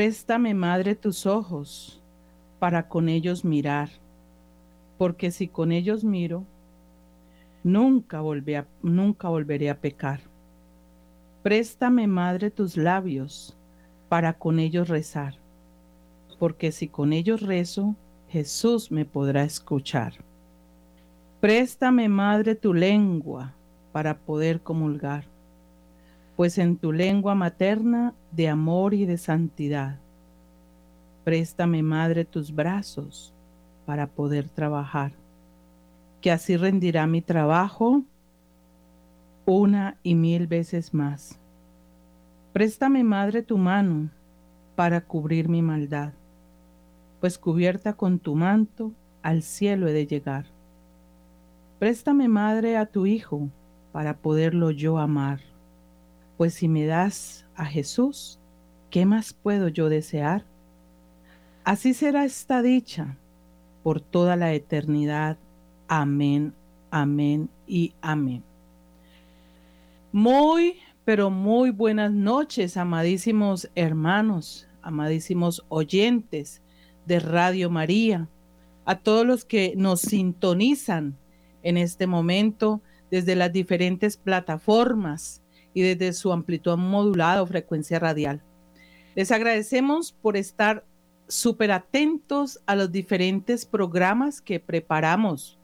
Préstame, Madre, tus ojos para con ellos mirar, porque si con ellos miro, nunca, volveré a pecar. Préstame, Madre, tus labios para con ellos rezar, porque si con ellos rezo, Jesús me podrá escuchar. Préstame, Madre, tu lengua para poder comulgar, pues en tu lengua materna de amor y de santidad. Préstame, Madre, tus brazos para poder trabajar, que así rendirá mi trabajo una y mil veces más. Préstame, Madre, tu mano para cubrir mi maldad, pues cubierta con tu manto al cielo he de llegar. Préstame, Madre, a tu Hijo para poderlo yo amar, pues si me das a Jesús, ¿qué más puedo yo desear? Así será esta dicha por toda la eternidad. Amén, amén y amén. Muy, pero muy buenas noches, amadísimos hermanos, amadísimos oyentes de Radio María, a todos los que nos sintonizan en este momento desde las diferentes plataformas y desde su amplitud modulada o frecuencia radial. Les agradecemos por estar súper atentos a los diferentes programas que preparamos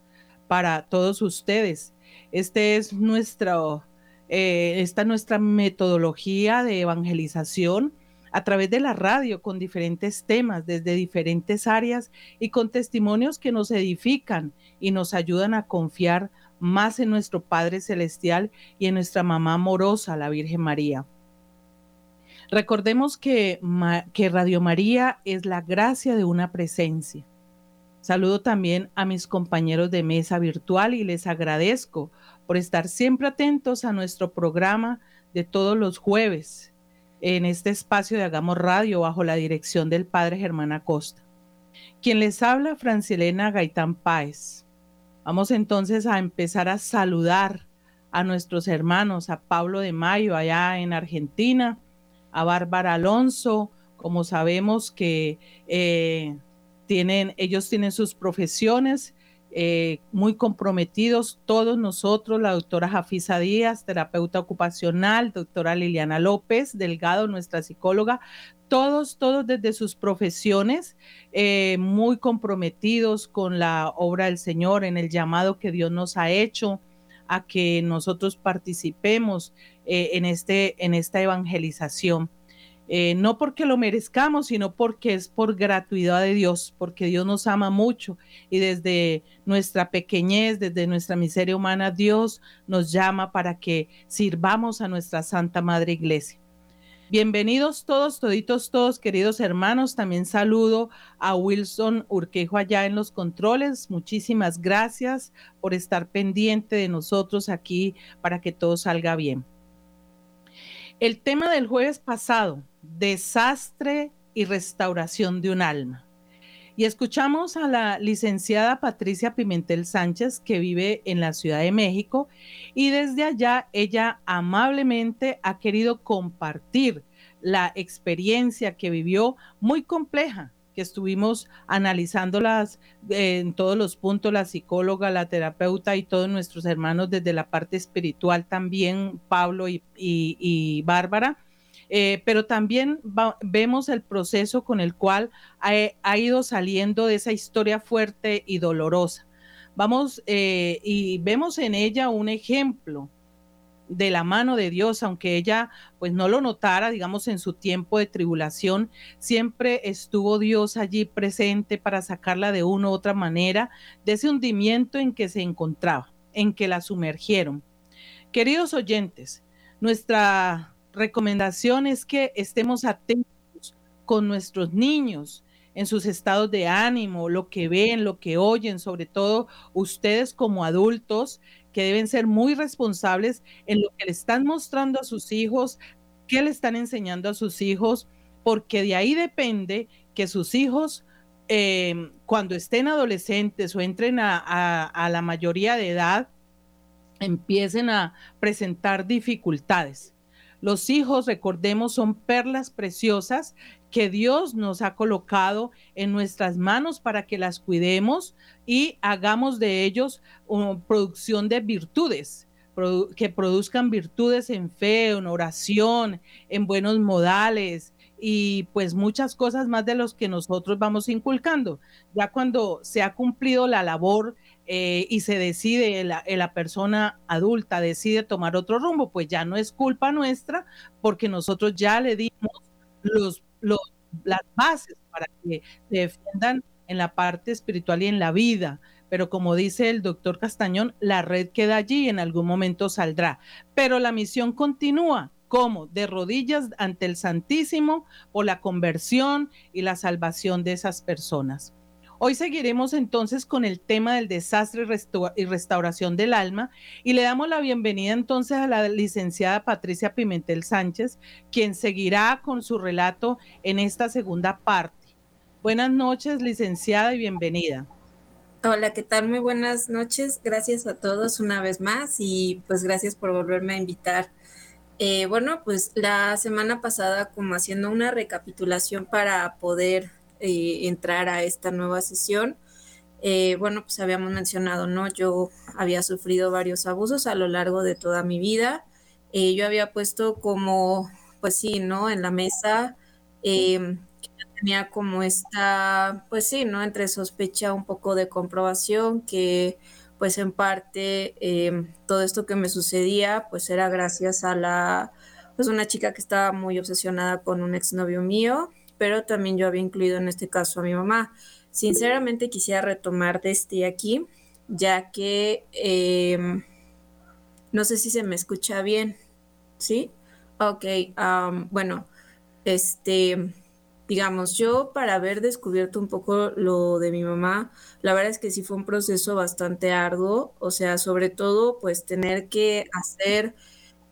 para todos ustedes. Este es nuestro, eh, esta nuestra metodología de evangelización a través de la radio con diferentes temas desde diferentes áreas y con testimonios que nos edifican y nos ayudan a confiar más en nuestro Padre Celestial y en nuestra mamá amorosa, la Virgen María. Recordemos que, que Radio María es la gracia de una presencia. Saludo también a mis compañeros de mesa virtual y les agradezco por estar siempre atentos a nuestro programa de todos los jueves en este espacio de Hagamos Radio bajo la dirección del Padre Germán Acosta. Quien les habla, Francilena Gaitán Páez. Vamos entonces a empezar a saludar a nuestros hermanos, a Pablo de Mayo allá en Argentina, a Bárbara Alonso, como sabemos que eh, tienen, ellos tienen sus profesiones eh, muy comprometidos, todos nosotros, la doctora Jafisa Díaz, terapeuta ocupacional, doctora Liliana López Delgado, nuestra psicóloga, todos, todos desde sus profesiones, eh, muy comprometidos con la obra del Señor, en el llamado que Dios nos ha hecho a que nosotros participemos eh, en, este, en esta evangelización. Eh, no porque lo merezcamos, sino porque es por gratuidad de Dios, porque Dios nos ama mucho y desde nuestra pequeñez, desde nuestra miseria humana, Dios nos llama para que sirvamos a nuestra Santa Madre Iglesia. Bienvenidos todos, toditos, todos, queridos hermanos. También saludo a Wilson Urquejo allá en los controles. Muchísimas gracias por estar pendiente de nosotros aquí para que todo salga bien. El tema del jueves pasado, desastre y restauración de un alma. Y escuchamos a la licenciada Patricia Pimentel Sánchez, que vive en la Ciudad de México, y desde allá ella amablemente ha querido compartir la experiencia que vivió muy compleja, que estuvimos analizándolas eh, en todos los puntos, la psicóloga, la terapeuta y todos nuestros hermanos desde la parte espiritual también, Pablo y Bárbara eh, pero también vemos el proceso con el cual ha, ido saliendo de esa historia fuerte y dolorosa. Vamos eh, y vemos en ella un ejemplo de la mano de Dios, aunque ella pues no lo notara, digamos, en su tiempo de tribulación, siempre estuvo Dios allí presente para sacarla de una u otra manera de ese hundimiento en que se encontraba, en que la sumergieron. Queridos oyentes, nuestra recomendación es que estemos atentos con nuestros niños en sus estados de ánimo, lo que ven, lo que oyen, sobre todo ustedes como adultos que deben ser muy responsables en lo que le están mostrando a sus hijos, qué le están enseñando a sus hijos, porque de ahí depende que sus hijos em, cuando estén adolescentes o entren a la mayoría de edad, empiecen a presentar dificultades Los hijos, recordemos, son perlas preciosas que Dios nos ha colocado en nuestras manos para que las cuidemos y hagamos de ellos una producción de virtudes, que produzcan virtudes en fe, en oración, en buenos modales, y pues muchas cosas más de los que nosotros vamos inculcando. Ya cuando se ha cumplido la labor eh, y se decide, la, eh, la, persona adulta decide tomar otro rumbo, pues ya no es culpa nuestra porque nosotros ya le dimos los, los, las bases para que se defiendan en la parte espiritual y en la vida. Pero como dice el doctor Castañón, la red queda allí y en algún momento saldrá. Pero la misión continúa ¿Cómo? De rodillas ante el Santísimo por la conversión y la salvación de esas personas. Hoy seguiremos entonces con el tema del desastre y restauración del alma y le damos la bienvenida entonces a la licenciada Patricia Pimentel Sánchez, quien seguirá con su relato en esta segunda parte. Buenas noches, licenciada, y bienvenida. Hola, ¿qué tal? Muy buenas noches. Gracias a todos una vez más y pues gracias por volverme a invitar eh, bueno, pues la semana pasada, como haciendo una recapitulación para poder eh, entrar a esta nueva sesión, eh, bueno, pues habíamos mencionado, ¿no? Yo había sufrido varios abusos a lo largo de toda mi vida. yo había puesto como, pues sí, ¿no? En la mesa, que tenía como esta, pues sí, ¿no? Entre sospecha, un poco de comprobación, que pues en parte em, todo esto que me sucedía pues era gracias a la pues una chica que estaba muy obsesionada con un exnovio mío, pero también yo había incluido en este caso a mi mamá. Sinceramente quisiera retomar desde aquí, ya que em, no sé si se me escucha bien, ¿sí? Ok, bueno, este digamos, yo para haber descubierto un poco lo de mi mamá, la verdad es que sí fue un proceso bastante arduo, o sea, sobre todo pues tener que hacer,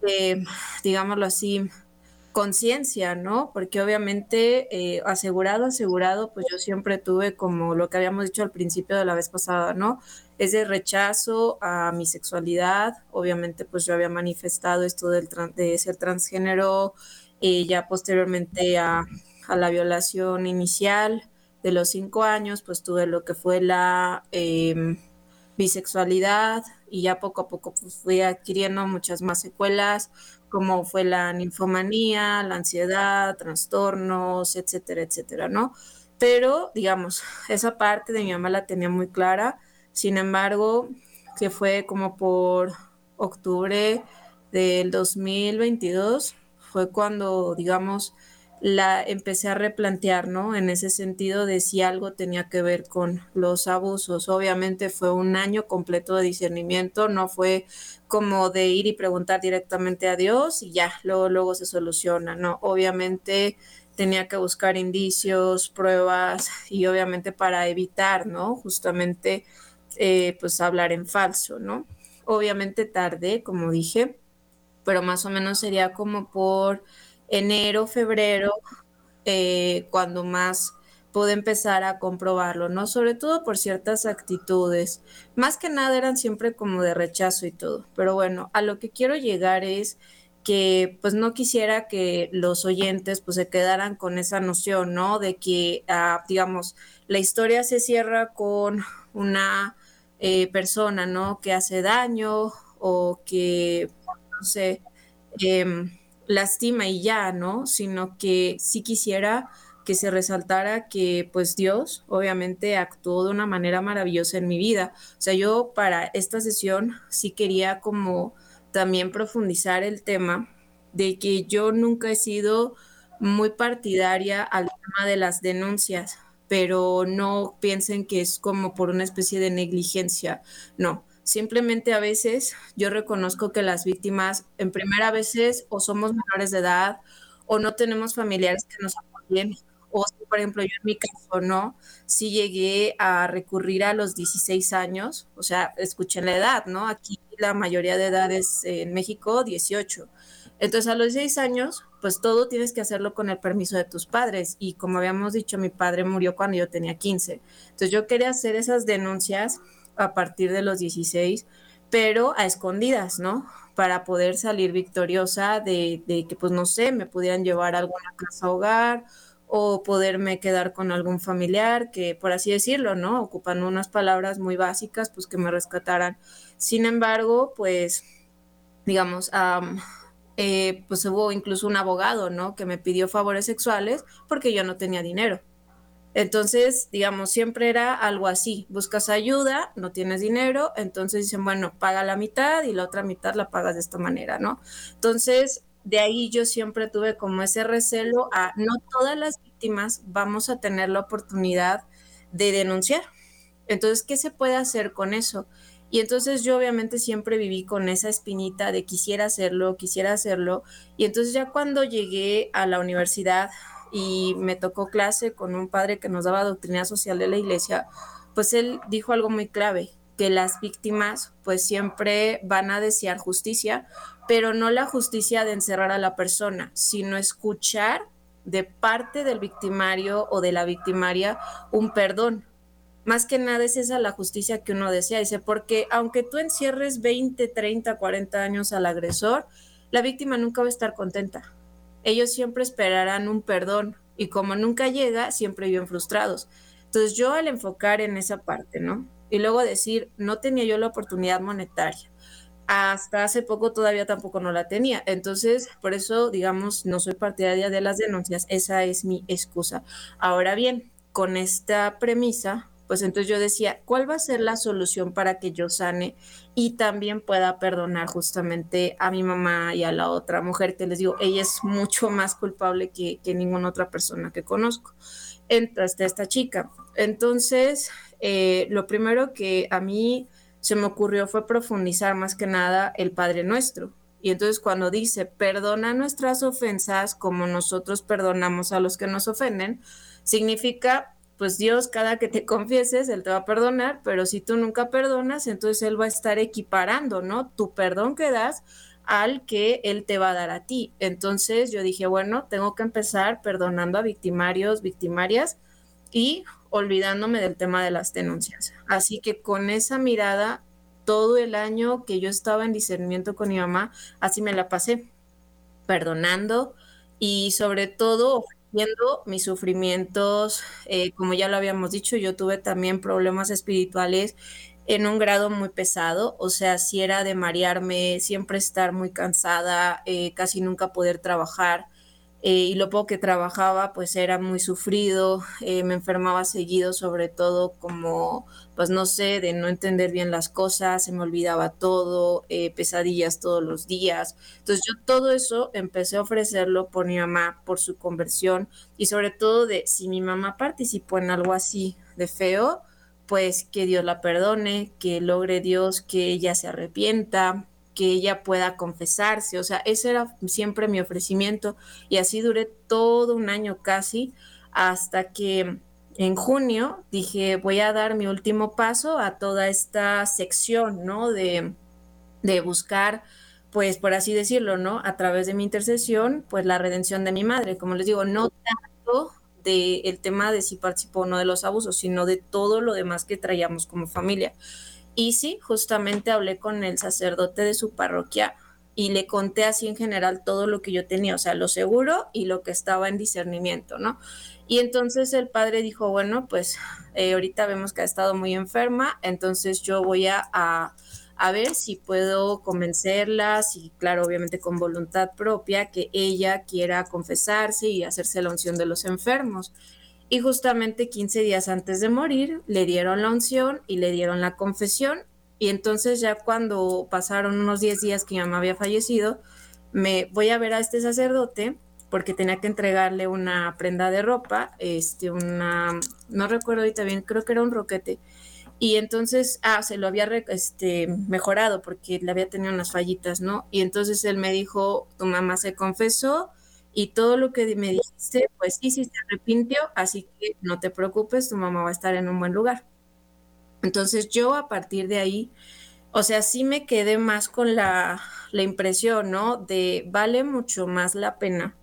eh, digámoslo así, conciencia, ¿no? Porque obviamente eh, asegurado, asegurado, pues yo siempre tuve como lo que habíamos dicho al principio de la vez pasada, ¿no? Ese rechazo a mi sexualidad, obviamente pues yo había manifestado esto del de ser transgénero, eh, ya posteriormente a a la violación inicial de los cinco años, pues tuve lo que fue la em, bisexualidad y ya poco a poco pues, fui adquiriendo muchas más secuelas, como fue la ninfomanía, la ansiedad, trastornos, etcétera, etcétera, ¿no? Pero, digamos, esa parte de mi mamá la tenía muy clara, sin embargo, que fue como por octubre del 2022, fue cuando, digamos, la empecé a replantear, ¿no? En ese sentido de si algo tenía que ver con los abusos. Obviamente fue un año completo de discernimiento, no fue como de ir y preguntar directamente a Dios y ya, luego, luego se soluciona, ¿no? Obviamente tenía que buscar indicios, pruebas y obviamente para evitar, ¿no? Justamente, eh, pues hablar en falso, ¿no? Obviamente tardé, como dije, pero más o menos sería como por enero, febrero, eh, cuando más pude empezar a comprobarlo, ¿no? Sobre todo por ciertas actitudes. Más que nada eran siempre como de rechazo y todo. Pero bueno, a lo que quiero llegar es que pues no quisiera que los oyentes pues se quedaran con esa noción, ¿no? De que, ah, digamos, la historia se cierra con una eh, persona, ¿no? Que hace daño o que, no sé, eh, lastima y ya, ¿no? Sino que sí quisiera que se resaltara que pues Dios obviamente actuó de una manera maravillosa en mi vida. O sea, yo para esta sesión sí quería como también profundizar el tema de que yo nunca he sido muy partidaria al tema de las denuncias, pero no piensen que es como por una especie de negligencia, no Simplemente a veces yo reconozco que las víctimas, en primera veces, o somos menores de edad, o no tenemos familiares que nos apoyen, o si, por ejemplo, yo en mi caso, ¿no? Si llegué a recurrir a los 16 años, o sea, escuchen la edad, ¿no? Aquí la mayoría de edades en México, 18. Entonces, a los 16 años, pues todo tienes que hacerlo con el permiso de tus padres. Y como habíamos dicho, mi padre murió cuando yo tenía 15. Entonces, yo quería hacer esas denuncias a partir de los 16, pero a escondidas, ¿no? para poder salir victoriosa de, de, que, pues no sé, me pudieran llevar a alguna casa hogar o poderme quedar con algún familiar que, por así decirlo, ¿no? Ocupando unas palabras muy básicas, pues que me rescataran. Sin embargo, pues, digamos, eh, pues hubo incluso un abogado, ¿no? Que me pidió favores sexuales porque yo no tenía dinero. Entonces, digamos, siempre era algo así, buscas ayuda, no tienes dinero, entonces dicen, bueno, paga la mitad y la otra mitad la pagas de esta manera, ¿no? Entonces, de ahí yo siempre tuve como ese recelo a no todas las víctimas vamos a tener la oportunidad de denunciar. Entonces, ¿qué se puede hacer con eso? Y entonces yo obviamente siempre viví con esa espinita de quisiera hacerlo, quisiera hacerlo. Y entonces ya cuando llegué a la universidad, y me tocó clase con un padre que nos daba doctrina social de la iglesia, pues él dijo algo muy clave, que las víctimas pues siempre van a desear justicia, pero no la justicia de encerrar a la persona, sino escuchar de parte del victimario o de la victimaria un perdón. Más que nada es esa la justicia que uno desea, dice, porque aunque tú encierres 20, 30, 40 años al agresor, la víctima nunca va a estar contenta ellos siempre esperarán un perdón y como nunca llega, siempre viven frustrados. Entonces yo al enfocar en esa parte, ¿no? Y luego decir, no tenía yo la oportunidad monetaria. Hasta hace poco todavía tampoco no la tenía. Entonces, por eso, digamos, no soy partidaria de las denuncias. Esa es mi excusa. Ahora bien, con esta premisa, pues entonces yo decía, ¿cuál va a ser la solución para que yo sane y también pueda perdonar justamente a mi mamá y a la otra mujer que les digo, ella es mucho más culpable que, ninguna otra persona que conozco, hasta esta chica. Entonces, eh, lo primero que a mí se me ocurrió fue profundizar más que nada el Padre Nuestro. Y entonces cuando dice, perdona nuestras ofensas como nosotros perdonamos a los que nos ofenden, significa pues Dios cada que te confieses, Él te va a perdonar, pero si tú nunca perdonas, entonces Él va a estar equiparando, ¿no? Tu perdón que das al que Él te va a dar a ti. Entonces yo dije, bueno, tengo que empezar perdonando a victimarios, victimarias y olvidándome del tema de las denuncias. Así que con esa mirada, todo el año que yo estaba en discernimiento con mi mamá, así me la pasé, perdonando y sobre todo viendo mis sufrimientos, eh, como ya lo habíamos dicho, yo tuve también problemas espirituales en un grado muy pesado, o sea, si era de marearme, siempre estar muy cansada, eh, casi nunca poder trabajar. Eh, y lo poco que trabajaba pues era muy sufrido, eh, me enfermaba seguido sobre todo como pues no sé, de no entender bien las cosas, se me olvidaba todo, eh, pesadillas todos los días. Entonces yo todo eso empecé a ofrecerlo por mi mamá, por su conversión y sobre todo de si mi mamá participó en algo así de feo, pues que Dios la perdone, que logre Dios que ella se arrepienta, que ella pueda confesarse, o sea, ese era siempre mi ofrecimiento y así duré todo un año casi hasta que en junio dije voy a dar mi último paso a toda esta sección, ¿no? De, de buscar, pues por así decirlo, ¿no? A través de mi intercesión, pues la redención de mi madre, como les digo, no tanto del el tema de si participó o no de los abusos, sino de todo lo demás que traíamos como familia. Y sí, justamente hablé con el sacerdote de su parroquia y le conté así en general todo lo que yo tenía, o sea, lo seguro y lo que estaba en discernimiento, ¿no? Y entonces el padre dijo, bueno, pues eh, ahorita vemos que ha estado muy enferma, entonces yo voy a, a, a, ver si puedo convencerla, si claro, obviamente con voluntad propia, que ella quiera confesarse y hacerse la unción de los enfermos. Y justamente 15 días antes de morir le dieron la unción y le dieron la confesión. Y entonces ya cuando pasaron unos 10 días que mi mamá había fallecido, me voy a ver a este sacerdote porque tenía que entregarle una prenda de ropa, este, una, no recuerdo ahorita bien, creo que era un roquete. Y entonces, ah, se lo había este, mejorado porque le había tenido unas fallitas, ¿no? Y entonces él me dijo, tu mamá se confesó, y todo lo que me dijiste, pues sí, sí se arrepintió, así que no te preocupes, tu mamá va a estar en un buen lugar. Entonces yo a partir de ahí, o sea, sí me quedé más con la, la impresión, ¿no? De vale mucho más la pena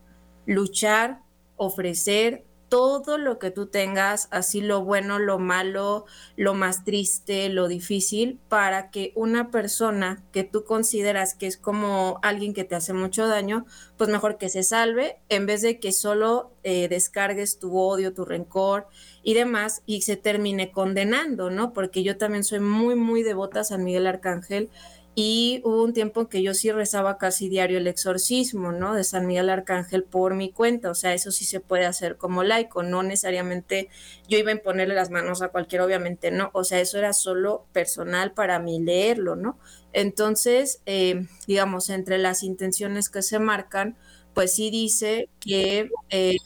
luchar, ofrecer, todo lo que tú tengas, así lo bueno, lo malo, lo más triste, lo difícil, para que una persona que tú consideras que es como alguien que te hace mucho daño, pues mejor que se salve, en vez de que solo eh, descargues tu odio, tu rencor y demás, y se termine condenando, ¿no? Porque yo también soy muy, muy devota a San Miguel Arcángel y hubo un tiempo en que yo sí rezaba casi diario el exorcismo, ¿no? De San Miguel Arcángel por mi cuenta, o sea, eso sí se puede hacer como laico, no necesariamente yo iba a imponerle las manos a cualquiera, obviamente no, o sea, eso era solo personal para mí leerlo, ¿no? Entonces, eh, digamos, entre las intenciones que se marcan, pues sí dice que... Eh,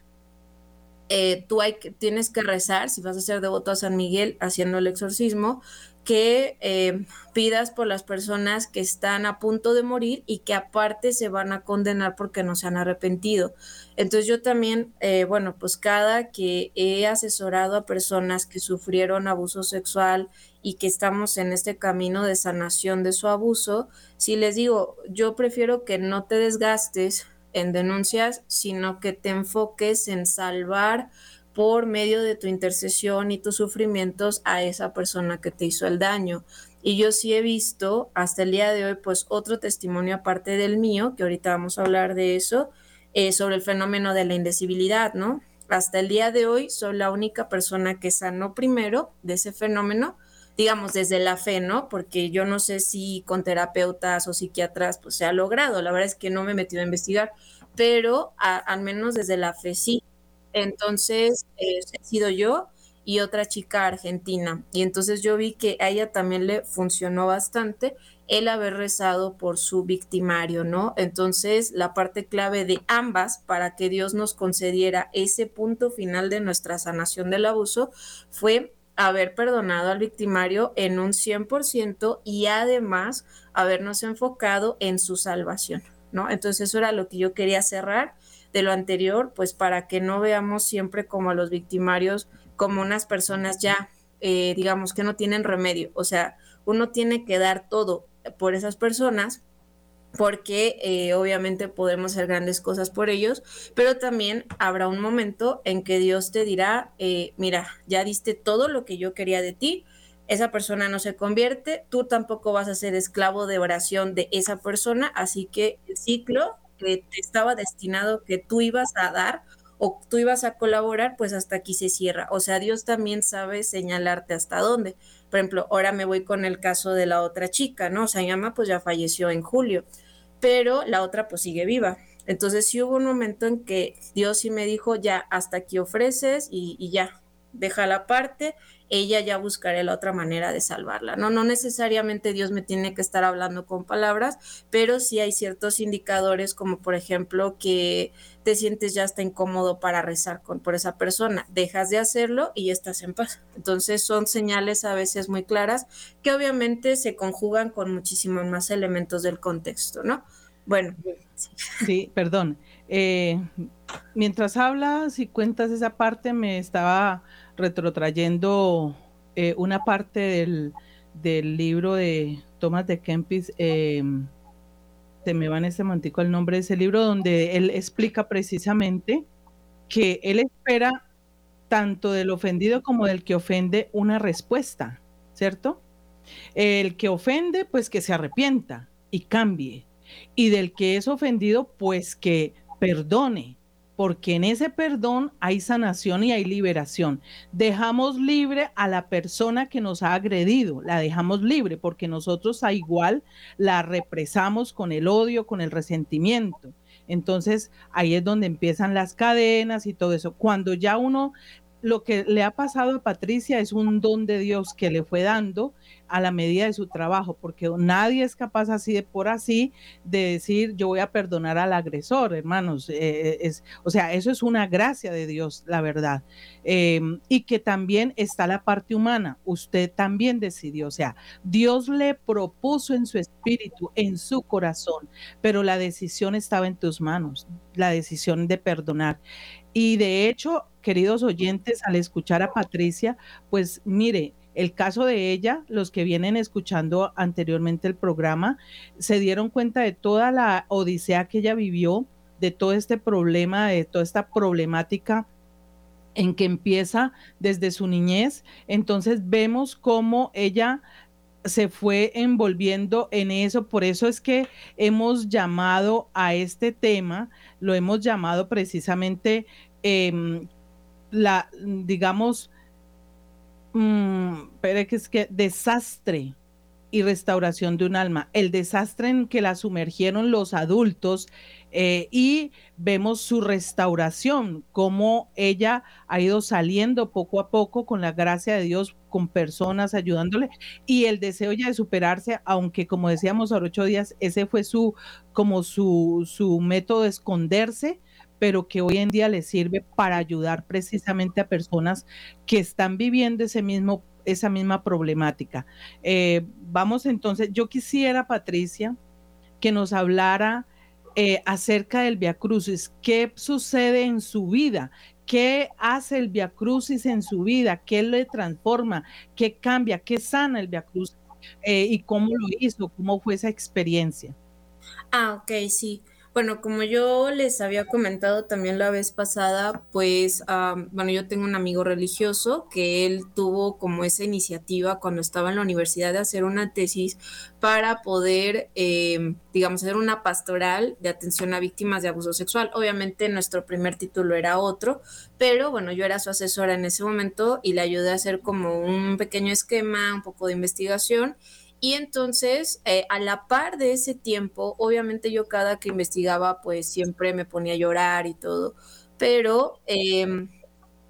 eh, tú tienes que rezar, si vas a ser devoto a San Miguel haciendo el exorcismo, que eh, pidas por las personas que están a punto de morir y que aparte se van a condenar porque no se han arrepentido. Entonces yo también, eh, bueno, pues cada que he asesorado a personas que sufrieron abuso sexual y que estamos en este camino de sanación de su abuso, si les digo, yo prefiero que no te desgastes en denuncias, sino que te enfoques en salvar por medio de tu intercesión y tus sufrimientos a esa persona que te hizo el daño. Y yo sí he visto hasta el día de hoy, pues otro testimonio aparte del mío, que ahorita vamos a hablar de eso, eh, sobre el fenómeno de la indecibilidad, ¿no? Hasta el día de hoy soy la única persona que sanó primero de ese fenómeno, digamos, desde la fe, ¿no? Porque yo no sé si con terapeutas o psiquiatras pues se ha logrado, la verdad es que no me he metido a investigar, pero al menos desde la fe sí. Entonces, eh, he sido yo y otra chica argentina. Y entonces yo vi que a ella también le funcionó bastante el haber rezado por su victimario, ¿no? Entonces, la parte clave de ambas para que Dios nos concediera ese punto final de nuestra sanación del abuso fue haber perdonado al victimario en un 100% y además habernos enfocado en su salvación, ¿no? Entonces, eso era lo que yo quería cerrar de lo anterior, pues para que no veamos siempre como a los victimarios como unas personas ya, eh, digamos, que no tienen remedio. O sea, uno tiene que dar todo por esas personas porque eh, obviamente podemos hacer grandes cosas por ellos, pero también habrá un momento en que Dios te dirá, eh, mira, ya diste todo lo que yo quería de ti, esa persona no se convierte, tú tampoco vas a ser esclavo de oración de esa persona, así que el ciclo que te estaba destinado que tú ibas a dar o tú ibas a colaborar, pues hasta aquí se cierra. O sea, Dios también sabe señalarte hasta dónde. Por ejemplo, ahora me voy con el caso de la otra chica, ¿no? O sea, mi pues ya falleció en julio, pero la otra pues sigue viva. Entonces sí hubo un momento en que Dios sí me dijo, ya, hasta aquí ofreces y ya, deja la parte ella ya buscará la otra manera de salvarla. No, no necesariamente Dios me tiene que estar hablando con palabras, pero sí hay ciertos indicadores como por ejemplo que te sientes ya está incómodo para rezar con, por esa persona, dejas de hacerlo y estás en paz. Entonces son señales a veces muy claras que obviamente se conjugan con muchísimos más elementos del contexto, ¿no? Bueno. Sí, perdón. Eh, mientras hablas y cuentas esa parte, me estaba retrotrayendo eh, una parte del, libro de Thomas de Kempis, eh, se me va en este momentico el nombre de ese libro, donde él explica precisamente que él espera tanto del ofendido como del que ofende una respuesta, ¿cierto? El que ofende, pues que se arrepienta y cambie. Y del que es ofendido, pues que perdone porque en ese perdón hay sanación y hay liberación. Dejamos libre a la persona que nos ha agredido, la dejamos libre porque nosotros a igual la represamos con el odio, con el resentimiento. Entonces ahí es donde empiezan las cadenas y todo eso. Cuando ya uno, lo que le ha pasado a Patricia es un don de Dios que le fue dando a la medida de su trabajo, porque nadie es capaz así de por así de decir yo voy a perdonar al agresor, hermanos. Eh, eh, es, o sea, eso es una gracia de Dios, la verdad. Em, y que también está la parte humana. Usted también decidió, o sea, Dios le propuso en su espíritu, en su corazón, pero la decisión estaba en tus manos, la decisión de perdonar. Y de hecho, queridos oyentes, al escuchar a Patricia, pues mire, el caso de ella, los que vienen escuchando anteriormente el programa, se dieron cuenta de toda la odisea que ella vivió, de todo este problema, de toda esta problemática en que empieza desde su niñez. Entonces vemos cómo ella se fue envolviendo en eso. Por eso es que hemos llamado a este tema, lo hemos llamado precisamente em, la, digamos, mm, pero es que desastre y restauración de un alma, el desastre en que la sumergieron los adultos eh, y vemos su restauración, cómo ella ha ido saliendo poco a poco con la gracia de Dios, con personas ayudándole y el deseo ya de superarse, aunque como decíamos a ocho días, ese fue su, como su, su método de esconderse, pero que hoy en día le sirve para ayudar precisamente a personas que están viviendo ese mismo esa misma problemática. Eh, vamos entonces, yo quisiera, Patricia, que nos hablara eh, acerca del Via Crucis, qué sucede en su vida, qué hace el Via Crucis en su vida, qué le transforma, qué cambia, qué sana el Via Crucis eh, y cómo lo hizo, cómo fue esa experiencia. Ah, ok, sí. Bueno, como yo les había comentado también la vez pasada, pues, bueno, yo tengo un amigo religioso que él tuvo como esa iniciativa cuando estaba en la universidad de hacer una tesis para poder, em, digamos, hacer una pastoral de atención a víctimas de abuso sexual. Obviamente nuestro primer título era otro, pero bueno, yo era su asesora en ese momento y le ayudé a hacer como un pequeño esquema, un poco de investigación y entonces, eh, a la par de ese tiempo, obviamente yo cada que investigaba, pues siempre me ponía a llorar y todo, pero em,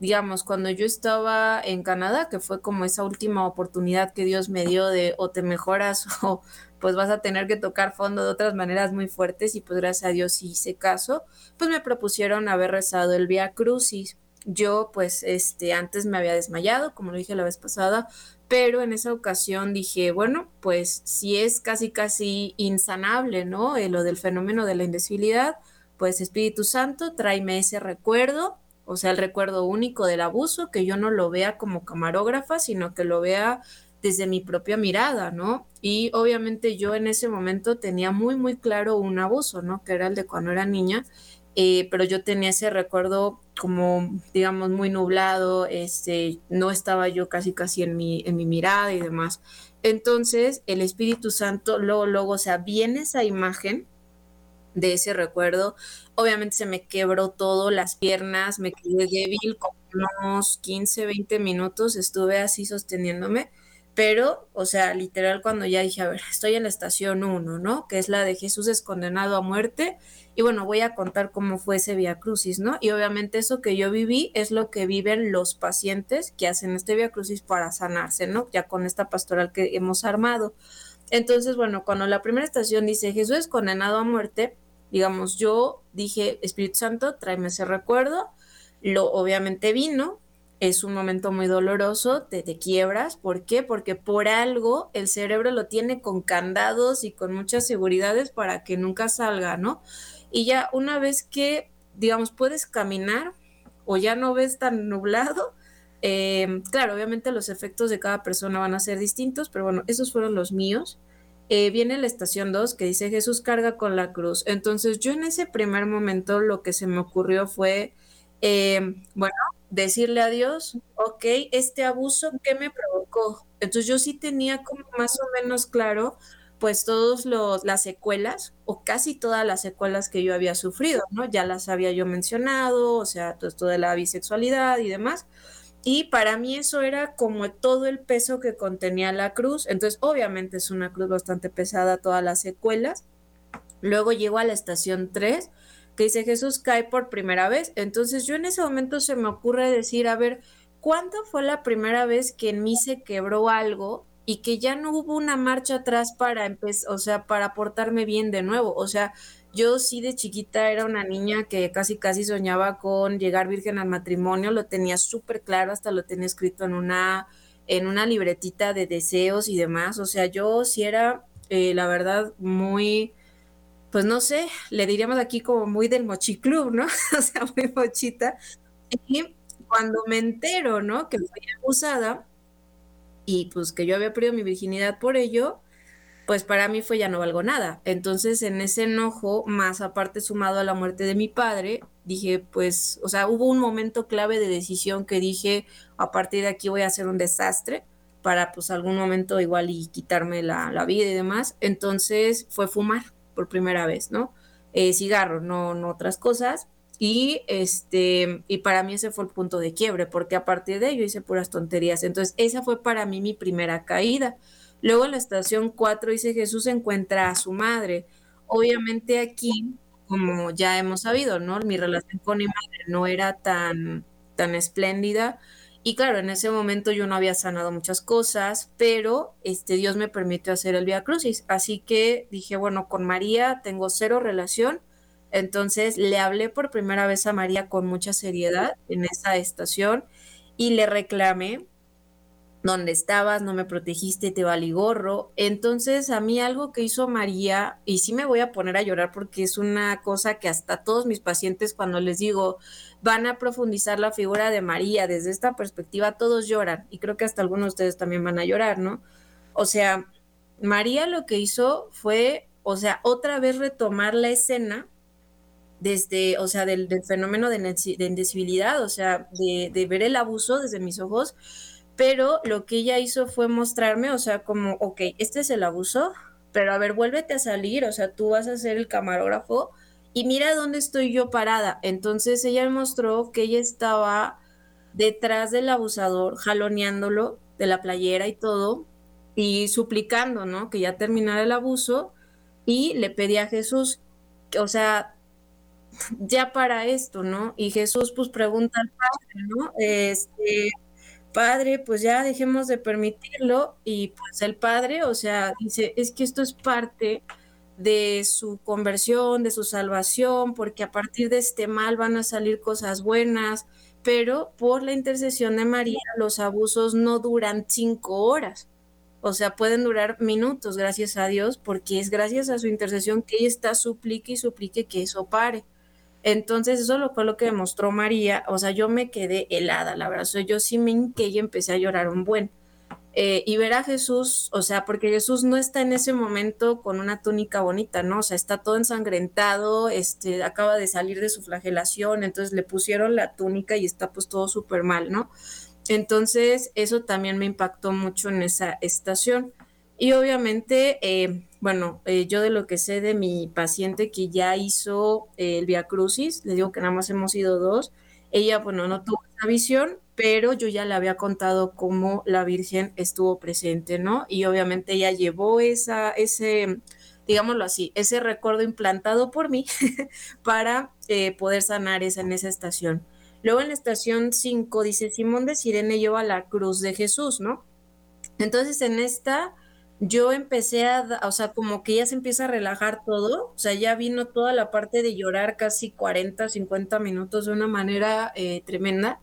digamos, cuando yo estaba en Canadá, que fue como esa última oportunidad que Dios me dio de o te mejoras o pues vas a tener que tocar fondo de otras maneras muy fuertes y pues gracias a Dios hice caso, pues me propusieron haber rezado el Via Crucis. Yo pues este antes me había desmayado, como lo dije la vez pasada, pero en esa ocasión dije, bueno, pues si es casi casi insanable, ¿no? Eh, lo del fenómeno de la indecibilidad, pues Espíritu Santo, tráeme ese recuerdo, o sea, el recuerdo único del abuso, que yo no lo vea como camarógrafa, sino que lo vea desde mi propia mirada, ¿no? Y obviamente yo en ese momento tenía muy, muy claro un abuso, ¿no? Que era el de cuando era niña, eh, pero yo tenía ese recuerdo como, digamos, muy nublado, este, no estaba yo casi casi en mi, en mi mirada y demás. Entonces, el Espíritu Santo, luego, luego, o sea, viene esa imagen de ese recuerdo. Obviamente se me quebró todo, las piernas, me quedé débil, como unos 15, 20 minutos estuve así sosteniéndome pero, o sea, literal cuando ya dije, a ver, estoy en la estación 1, ¿no? Que es la de Jesús es condenado a muerte. Y bueno, voy a contar cómo fue ese Via Crucis, ¿no? Y obviamente eso que yo viví es lo que viven los pacientes que hacen este Via Crucis para sanarse, ¿no? Ya con esta pastoral que hemos armado. Entonces, bueno, cuando la primera estación dice Jesús es condenado a muerte, digamos, yo dije, Espíritu Santo, tráeme ese recuerdo. Lo obviamente vino, es un momento muy doloroso, te, te quiebras. ¿Por qué? Porque por algo el cerebro lo tiene con candados y con muchas seguridades para que nunca salga, ¿no? Y ya una vez que, digamos, puedes caminar o ya no ves tan nublado, em, claro, obviamente los efectos de cada persona van a ser distintos, pero bueno, esos fueron los míos. Eh, viene la estación 2 que dice Jesús carga con la cruz. Entonces yo en ese primer momento lo que se me ocurrió fue, em, bueno, decirle a Dios, ok, este abuso, ¿qué me provocó? Entonces yo sí tenía como más o menos claro, pues todas las secuelas o casi todas las secuelas que yo había sufrido, ¿no? Ya las había yo mencionado, o sea, todo esto de la bisexualidad y demás. Y para mí eso era como todo el peso que contenía la cruz. Entonces, obviamente es una cruz bastante pesada, todas las secuelas. Luego llego a la estación 3 que dice Jesús cae por primera vez. Entonces yo en ese momento se me ocurre decir, a ver, ¿cuándo fue la primera vez que en mí se quebró algo y que ya no hubo una marcha atrás para empezar, o sea, para portarme bien de nuevo? O sea, yo sí de chiquita era una niña que casi casi soñaba con llegar virgen al matrimonio, lo tenía súper claro, hasta lo tenía escrito en una en una libretita de deseos y demás, o sea, yo sí era, eh, la verdad, muy, pues no sé, le diríamos aquí como muy del mochiclub, ¿no? o sea, muy mochita. Y cuando me entero, ¿no? Que fui abusada y pues que yo había perdido mi virginidad por ello, pues para mí fue ya no valgo nada. Entonces, en ese enojo, más aparte sumado a la muerte de mi padre, dije, pues, o sea, hubo un momento clave de decisión que dije, a partir de aquí voy a hacer un desastre para pues algún momento igual y quitarme la, la vida y demás. Entonces fue fumar por primera vez, ¿no? Eh, cigarro, no, no otras cosas. Y este, y para mí ese fue el punto de quiebre, porque a partir de ello hice puras tonterías. Entonces, esa fue para mí mi primera caída. Luego en la estación 4 dice Jesús encuentra a su madre. Obviamente aquí, como ya hemos sabido, ¿no? Mi relación con mi madre no era tan, tan espléndida. Y claro, en ese momento yo no había sanado muchas cosas, pero este Dios me permitió hacer el Via Crucis. Así que dije, bueno, con María tengo cero relación entonces le hablé por primera vez a María con mucha seriedad en esa estación y le reclamé dónde estabas, no me protegiste, te valí gorro. Entonces, a mí algo que hizo María, y sí me voy a poner a llorar porque es una cosa que hasta todos mis pacientes cuando les digo, van a profundizar la figura de María desde esta perspectiva, todos lloran, y creo que hasta algunos de ustedes también van a llorar, ¿no? O sea, María lo que hizo fue, o sea, otra vez retomar la escena desde, o sea, del, fenómeno de, indecibilidad, o sea, de, ver el abuso desde mis ojos, pero lo que ella hizo fue mostrarme, o sea, como, ok, este es el abuso, pero a ver, vuélvete a salir, o sea, tú vas a ser el camarógrafo y mira dónde estoy yo parada. Entonces ella mostró que ella estaba detrás del abusador, jaloneándolo de la playera y todo, y suplicando, ¿no? Que ya terminara el abuso, y le pedí a Jesús, o sea, ya para esto, ¿no? Y Jesús pues pregunta al Padre, ¿no? Este, Padre, pues ya dejemos de permitirlo y pues el Padre, o sea, dice, es que esto es parte de su conversión, de su salvación, porque a partir de este mal van a salir cosas buenas, pero por la intercesión de María los abusos no duran cinco horas, o sea, pueden durar minutos, gracias a Dios, porque es gracias a su intercesión que ella está suplique y suplique que eso pare. Entonces, eso lo fue lo que demostró María. O sea, yo me quedé helada, la verdad. Yo sí me hinqué y empecé a llorar un buen. Eh, y ver a Jesús, o sea, porque Jesús no está en ese momento con una túnica bonita, ¿no? O sea, está todo ensangrentado, este, acaba de salir de su flagelación, entonces le pusieron la túnica y está pues todo súper mal, ¿no? Entonces, eso también me impactó mucho en esa estación. Y obviamente, eh, bueno, eh, yo de lo que sé de mi paciente que ya hizo el Via Crucis, le digo que nada más hemos ido dos, ella, bueno, no tuvo esa visión, pero yo ya le había contado cómo la Virgen estuvo presente, ¿no? Y obviamente ella llevó esa, ese, digámoslo así, ese recuerdo implantado por mí para poder sanar esa en esa estación. Luego en la estación 5 dice, Simón de Sirene lleva la cruz de Jesús, ¿no? Entonces en esta yo empecé a, o sea, como que ya se empieza a relajar todo, o sea, ya vino toda la parte de llorar casi 40, 50 minutos de una manera eh, tremenda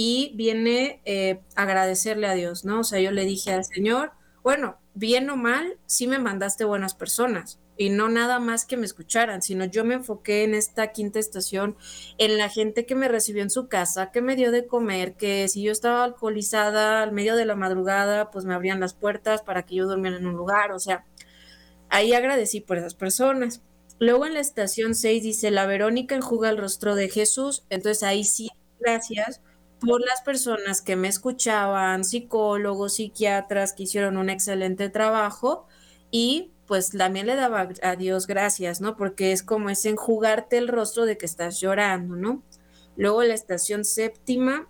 y viene eh, agradecerle a Dios, ¿no? O sea, yo le dije al Señor, bueno, bien o mal, sí me mandaste buenas personas, y no nada más que me escucharan, sino yo me enfoqué en esta quinta estación, en la gente que me recibió en su casa, que me dio de comer, que si yo estaba alcoholizada al medio de la madrugada, pues me abrían las puertas para que yo durmiera en un lugar, o sea, ahí agradecí por esas personas. Luego en la estación 6 dice, la Verónica enjuga el rostro de Jesús, entonces ahí sí, gracias por las personas que me escuchaban, psicólogos, psiquiatras que hicieron un excelente trabajo y pues también le daba a Dios gracias, ¿no? Porque es como es enjugarte el rostro de que estás llorando, ¿no? Luego la estación séptima,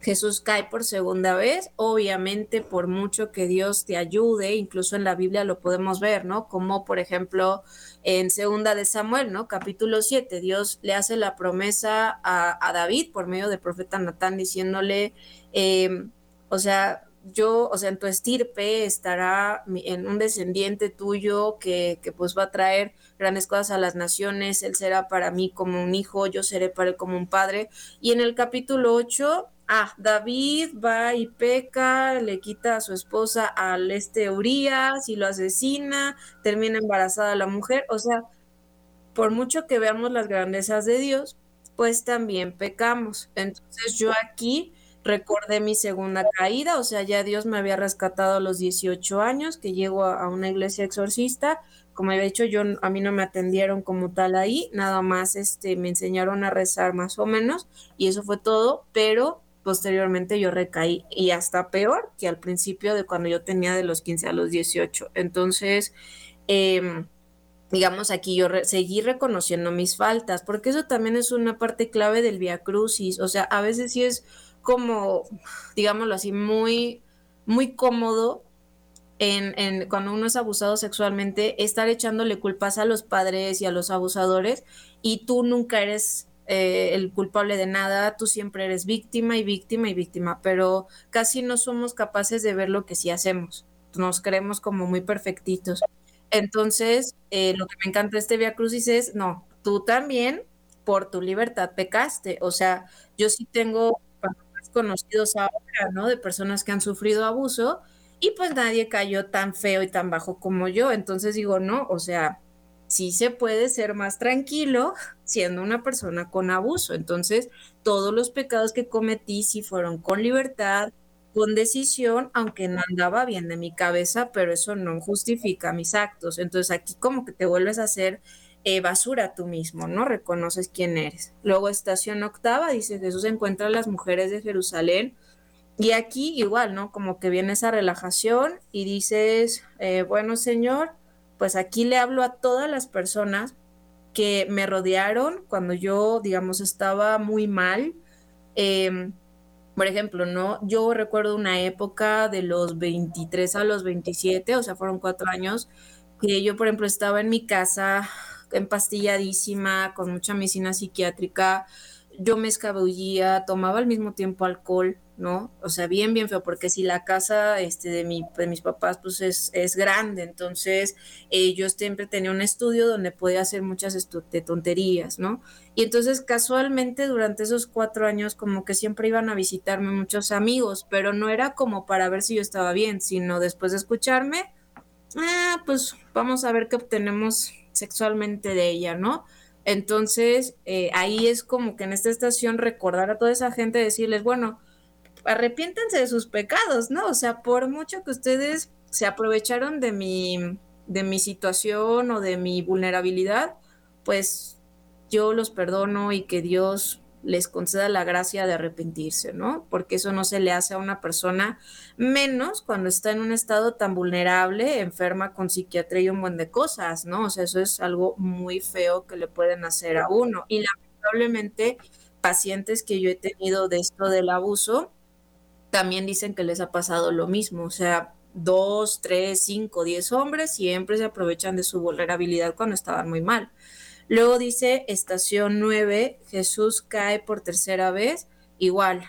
Jesús cae por segunda vez, obviamente por mucho que Dios te ayude, incluso en la Biblia lo podemos ver, ¿no? Como por ejemplo en segunda de Samuel, ¿no? Capítulo 7, Dios le hace la promesa a, David por medio del profeta Natán diciéndole, eh, o sea, yo, o sea, en tu estirpe estará en un descendiente tuyo que, que, pues va a traer grandes cosas a las naciones, él será para mí como un hijo, yo seré para él como un padre. Y en el capítulo 8, ah, David va y peca, le quita a su esposa al este Urias y lo asesina, termina embarazada la mujer, o sea, por mucho que veamos las grandezas de Dios, pues también pecamos. Entonces yo aquí recordé mi segunda caída, o sea, ya Dios me había rescatado a los 18 años, que llego a, una iglesia exorcista, como había dicho, yo a mí no me atendieron como tal ahí, nada más este, me enseñaron a rezar más o menos y eso fue todo, pero posteriormente yo recaí y hasta peor que al principio de cuando yo tenía de los 15 a los 18. Entonces, em, digamos, aquí yo seguí reconociendo mis faltas, porque eso también es una parte clave del Via Crucis, o sea, a veces sí es como, digámoslo así, muy, muy cómodo en, en, cuando uno es abusado sexualmente, estar echándole culpas a los padres y a los abusadores y tú nunca eres eh, el culpable de nada, tú siempre eres víctima y víctima y víctima, pero casi no somos capaces de ver lo que sí hacemos. Nos creemos como muy perfectitos. Entonces, eh, lo que me encanta este Via Crucis es, no, tú también por tu libertad pecaste. O sea, yo sí tengo conocidos ahora, ¿no? De personas que han sufrido abuso y pues nadie cayó tan feo y tan bajo como yo. Entonces digo, no, o sea, sí se puede ser más tranquilo siendo una persona con abuso. Entonces, todos los pecados que cometí sí fueron con libertad, con decisión, aunque no andaba bien de mi cabeza, pero eso no justifica mis actos. Entonces aquí como que te vuelves a hacer eh, basura tú mismo, ¿no? Reconoces quién eres. Luego estación octava, dice Jesús encuentra a las mujeres de Jerusalén. Y aquí igual, ¿no? Como que viene esa relajación y dices, eh, bueno, Señor, pues aquí le hablo a todas las personas que me rodearon cuando yo, digamos, estaba muy mal. Em, por ejemplo, ¿no? Yo recuerdo una época de los 23 a los 27, o sea, fueron cuatro años, que yo, por ejemplo, estaba en mi casa empastilladísima, con mucha medicina psiquiátrica, yo me escabullía, tomaba al mismo tiempo alcohol, ¿no? O sea, bien, bien feo, porque si la casa este, de, mi, de mis papás pues es, es grande, entonces eh, yo siempre tenía un estudio donde podía hacer muchas tonterías, ¿no? Y entonces casualmente durante esos cuatro años como que siempre iban a visitarme muchos amigos, pero no era como para ver si yo estaba bien, sino después de escucharme, ah, pues vamos a ver qué obtenemos sexualmente de ella, ¿no? Entonces, eh, ahí es como que en esta estación recordar a toda esa gente, decirles, bueno, arrepiéntanse de sus pecados, ¿no? O sea, por mucho que ustedes se aprovecharon de mi, de mi situación o de mi vulnerabilidad, pues yo los perdono y que Dios les conceda la gracia de arrepentirse, ¿no? Porque eso no se le hace a una persona, menos cuando está en un estado tan vulnerable, enferma con psiquiatría y un buen de cosas, ¿no? O sea, eso es algo muy feo que le pueden hacer a uno. Y lamentablemente, pacientes que yo he tenido de esto del abuso, también dicen que les ha pasado lo mismo, o sea, dos, tres, cinco, diez hombres siempre se aprovechan de su vulnerabilidad cuando estaban muy mal. Luego dice estación 9, Jesús cae por tercera vez, igual,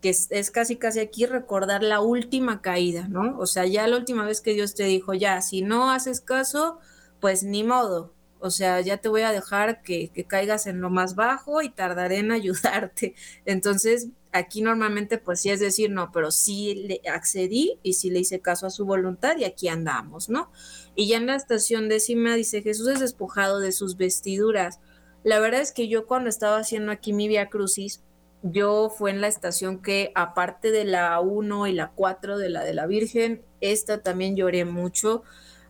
que es, casi casi aquí recordar la última caída, ¿no? O sea, ya la última vez que Dios te dijo, ya, si no haces caso, pues ni modo. O sea, ya te voy a dejar que, que caigas en lo más bajo y tardaré en ayudarte. Entonces, aquí normalmente pues sí es decir, no, pero sí le accedí y sí le hice caso a su voluntad y aquí andamos, ¿no? Y ya en la estación décima dice, Jesús es despojado de sus vestiduras. La verdad es que yo cuando estaba haciendo aquí mi Via Crucis, yo fue en la estación que aparte de la 1 y la 4 de la de la Virgen, esta también lloré mucho.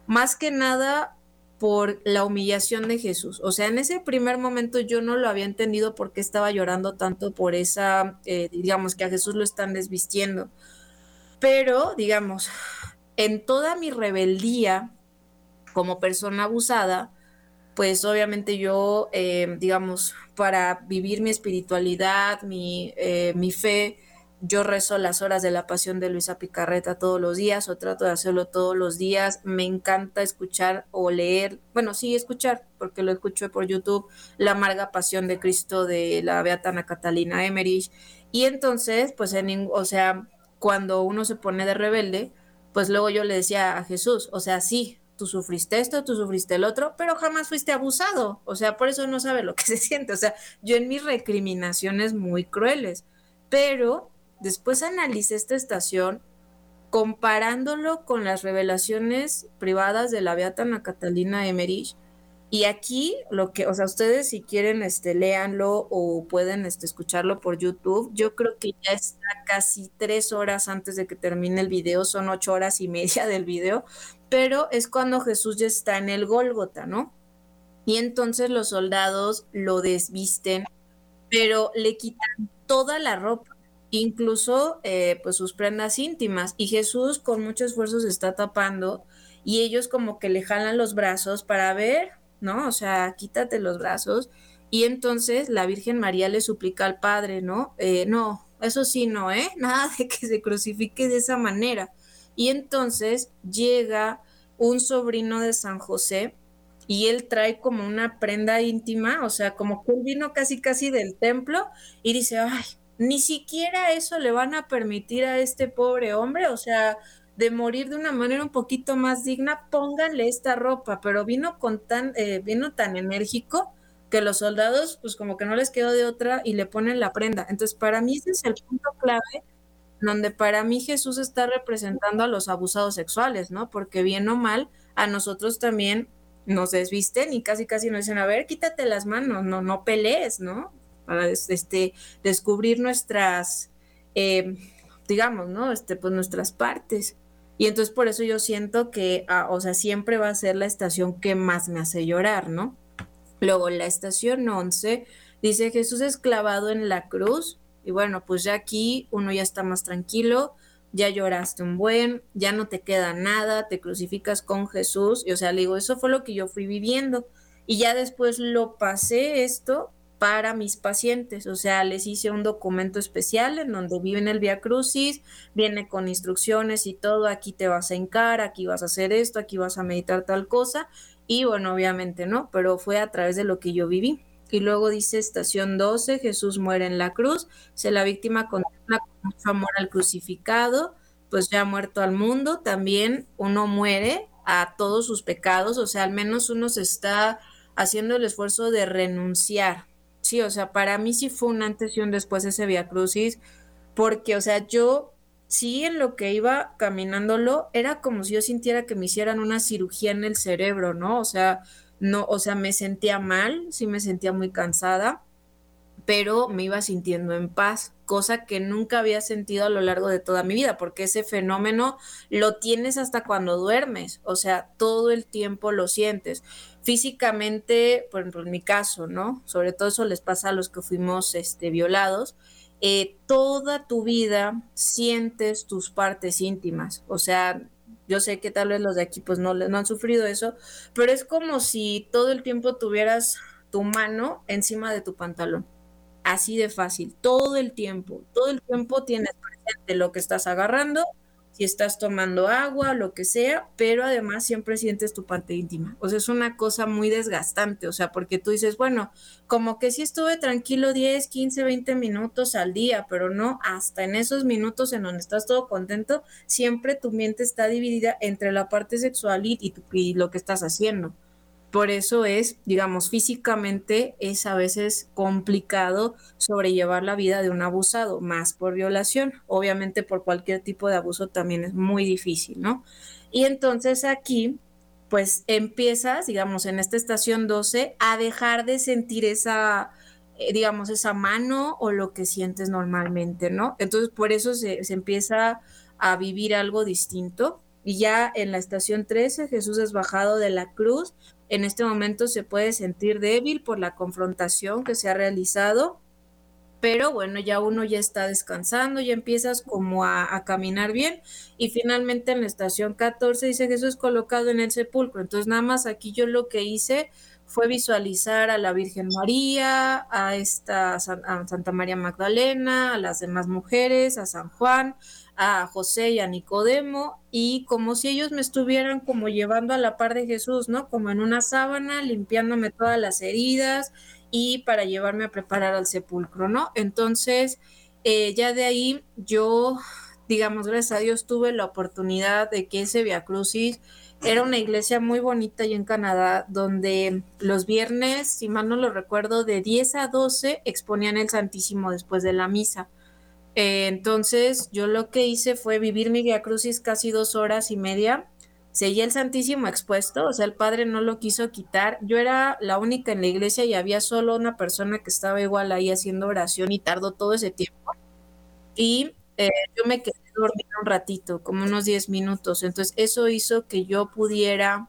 Más que nada por la humillación de Jesús. O sea, en ese primer momento yo no lo había entendido por qué estaba llorando tanto por esa, eh, digamos, que a Jesús lo están desvistiendo. Pero, digamos, en toda mi rebeldía como persona abusada, pues obviamente yo, eh, digamos, para vivir mi espiritualidad, mi, eh, mi fe, yo rezo las horas de la pasión de Luisa Picarreta todos los días o trato de hacerlo todos los días. Me encanta escuchar o leer, bueno, sí, escuchar, porque lo escucho por YouTube, La amarga pasión de Cristo de la Beatana Catalina Emmerich. Y entonces, pues, en, o sea, cuando uno se pone de rebelde, pues luego yo le decía a Jesús, o sea, sí, tú sufriste esto, tú sufriste el otro, pero jamás fuiste abusado. O sea, por eso no sabe lo que se siente. O sea, yo en mis recriminaciones muy crueles, pero Después analicé esta estación comparándolo con las revelaciones privadas de la Beata Ana Catalina Emerich. Y aquí, lo que, o sea, ustedes si quieren, este, o pueden este, escucharlo por YouTube. Yo creo que ya está casi tres horas antes de que termine el video, son ocho horas y media del video, pero es cuando Jesús ya está en el Gólgota, ¿no? Y entonces los soldados lo desvisten, pero le quitan toda la ropa, incluso eh, pues sus prendas íntimas. Y Jesús con mucho esfuerzo se está tapando y ellos como que le jalan los brazos para ver, ¿no? O sea, quítate los brazos. Y entonces la Virgen María le suplica al Padre, ¿no? Eh, no, eso sí, no, ¿eh? Nada de que se crucifique de esa manera. Y entonces llega un sobrino de San José y él trae como una prenda íntima, o sea, como que vino casi casi del templo y dice, ay, ni siquiera eso le van a permitir a este pobre hombre, o sea, de morir de una manera un poquito más digna, pónganle esta ropa, pero vino con tan, eh, vino tan enérgico que los soldados, pues como que no les quedó de otra y le ponen la prenda. Entonces, para mí ese es el punto clave donde para mí Jesús está representando a los abusados sexuales, ¿no? Porque bien o mal, a nosotros también nos desvisten y casi casi nos dicen, a ver, quítate las manos, no, no pelees, ¿no? Para este, descubrir nuestras, eh, digamos, ¿no? Este, pues nuestras partes. Y entonces por eso yo siento que, ah, o sea, siempre va a ser la estación que más me hace llorar, ¿no? Luego la estación 11 dice Jesús es clavado en la cruz y bueno, pues ya aquí uno ya está más tranquilo, ya lloraste un buen, ya no te queda nada, te crucificas con Jesús y o sea, le digo, eso fue lo que yo fui viviendo y ya después lo pasé esto para mis pacientes, o sea, les hice un documento especial en donde viven el Via Crucis, viene con instrucciones y todo, aquí te vas a encar, aquí vas a hacer esto, aquí vas a meditar tal cosa, y bueno, obviamente no, pero fue a través de lo que yo viví. Y luego dice estación 12, Jesús muere en la cruz, se la víctima contempla con mucho amor al crucificado, pues ya ha muerto al mundo, también uno muere a todos sus pecados, o sea, al menos uno se está haciendo el esfuerzo de renunciar Sí, o sea, para mí sí fue un antes y un después ese Via Crucis, porque, o sea, yo sí en lo que iba caminándolo era como si yo sintiera que me hicieran una cirugía en el cerebro, ¿no? O sea, no, o sea, me sentía mal, sí me sentía muy cansada, pero me iba sintiendo en paz, cosa que nunca había sentido a lo largo de toda mi vida, porque ese fenómeno lo tienes hasta cuando duermes, o sea, todo el tiempo lo sientes físicamente, por ejemplo, en mi caso, ¿no? Sobre todo eso les pasa a los que fuimos este, violados. Eh, toda tu vida sientes tus partes íntimas. O sea, yo sé que tal vez los de aquí pues no, no han sufrido eso, pero es como si todo el tiempo tuvieras tu mano encima de tu pantalón. Así de fácil, todo el tiempo, todo el tiempo tienes presente lo que estás agarrando si estás tomando agua, lo que sea, pero además siempre sientes tu parte íntima. O sea, es una cosa muy desgastante, o sea, porque tú dices, bueno, como que sí estuve tranquilo 10, 15, 20 minutos al día, pero no, hasta en esos minutos en donde estás todo contento, siempre tu mente está dividida entre la parte sexual y, y lo que estás haciendo. Por eso es, digamos, físicamente es a veces complicado sobrellevar la vida de un abusado, más por violación. Obviamente por cualquier tipo de abuso también es muy difícil, ¿no? Y entonces aquí, pues empiezas, digamos, en esta estación 12, a dejar de sentir esa, eh, digamos, esa mano o lo que sientes normalmente, ¿no? Entonces por eso se, se empieza a vivir algo distinto. Y ya en la estación 13 Jesús es bajado de la cruz, en este momento se puede sentir débil por la confrontación que se ha realizado, pero bueno, ya uno ya está descansando, ya empiezas como a, caminar bien y finalmente en la estación 14 dice Jesús colocado en el sepulcro. Entonces nada más aquí yo lo que hice fue visualizar a la Virgen María, a esta Santa María Magdalena, a las demás mujeres, a San Juan, a José y a Nicodemo y como si ellos me estuvieran como llevando a la par de Jesús, ¿no? Como en una sábana, limpiándome todas las heridas y para llevarme a preparar al sepulcro, ¿no? Entonces, eh, ya de ahí yo, digamos, gracias a Dios tuve la oportunidad de que ese Via Crucis era una iglesia muy bonita y en Canadá, donde los viernes, si mal no lo recuerdo, de 10 a 12 exponían el Santísimo después de la misa. Eh, entonces, yo lo que hice fue vivir mi Via Crucis casi dos horas y media. Seguía el Santísimo expuesto, o sea, el padre no lo quiso quitar. Yo era la única en la iglesia y había solo una persona que estaba igual ahí haciendo oración y tardó todo ese tiempo. Y eh, yo me quedé dormir un ratito, como unos 10 minutos. Entonces eso hizo que yo pudiera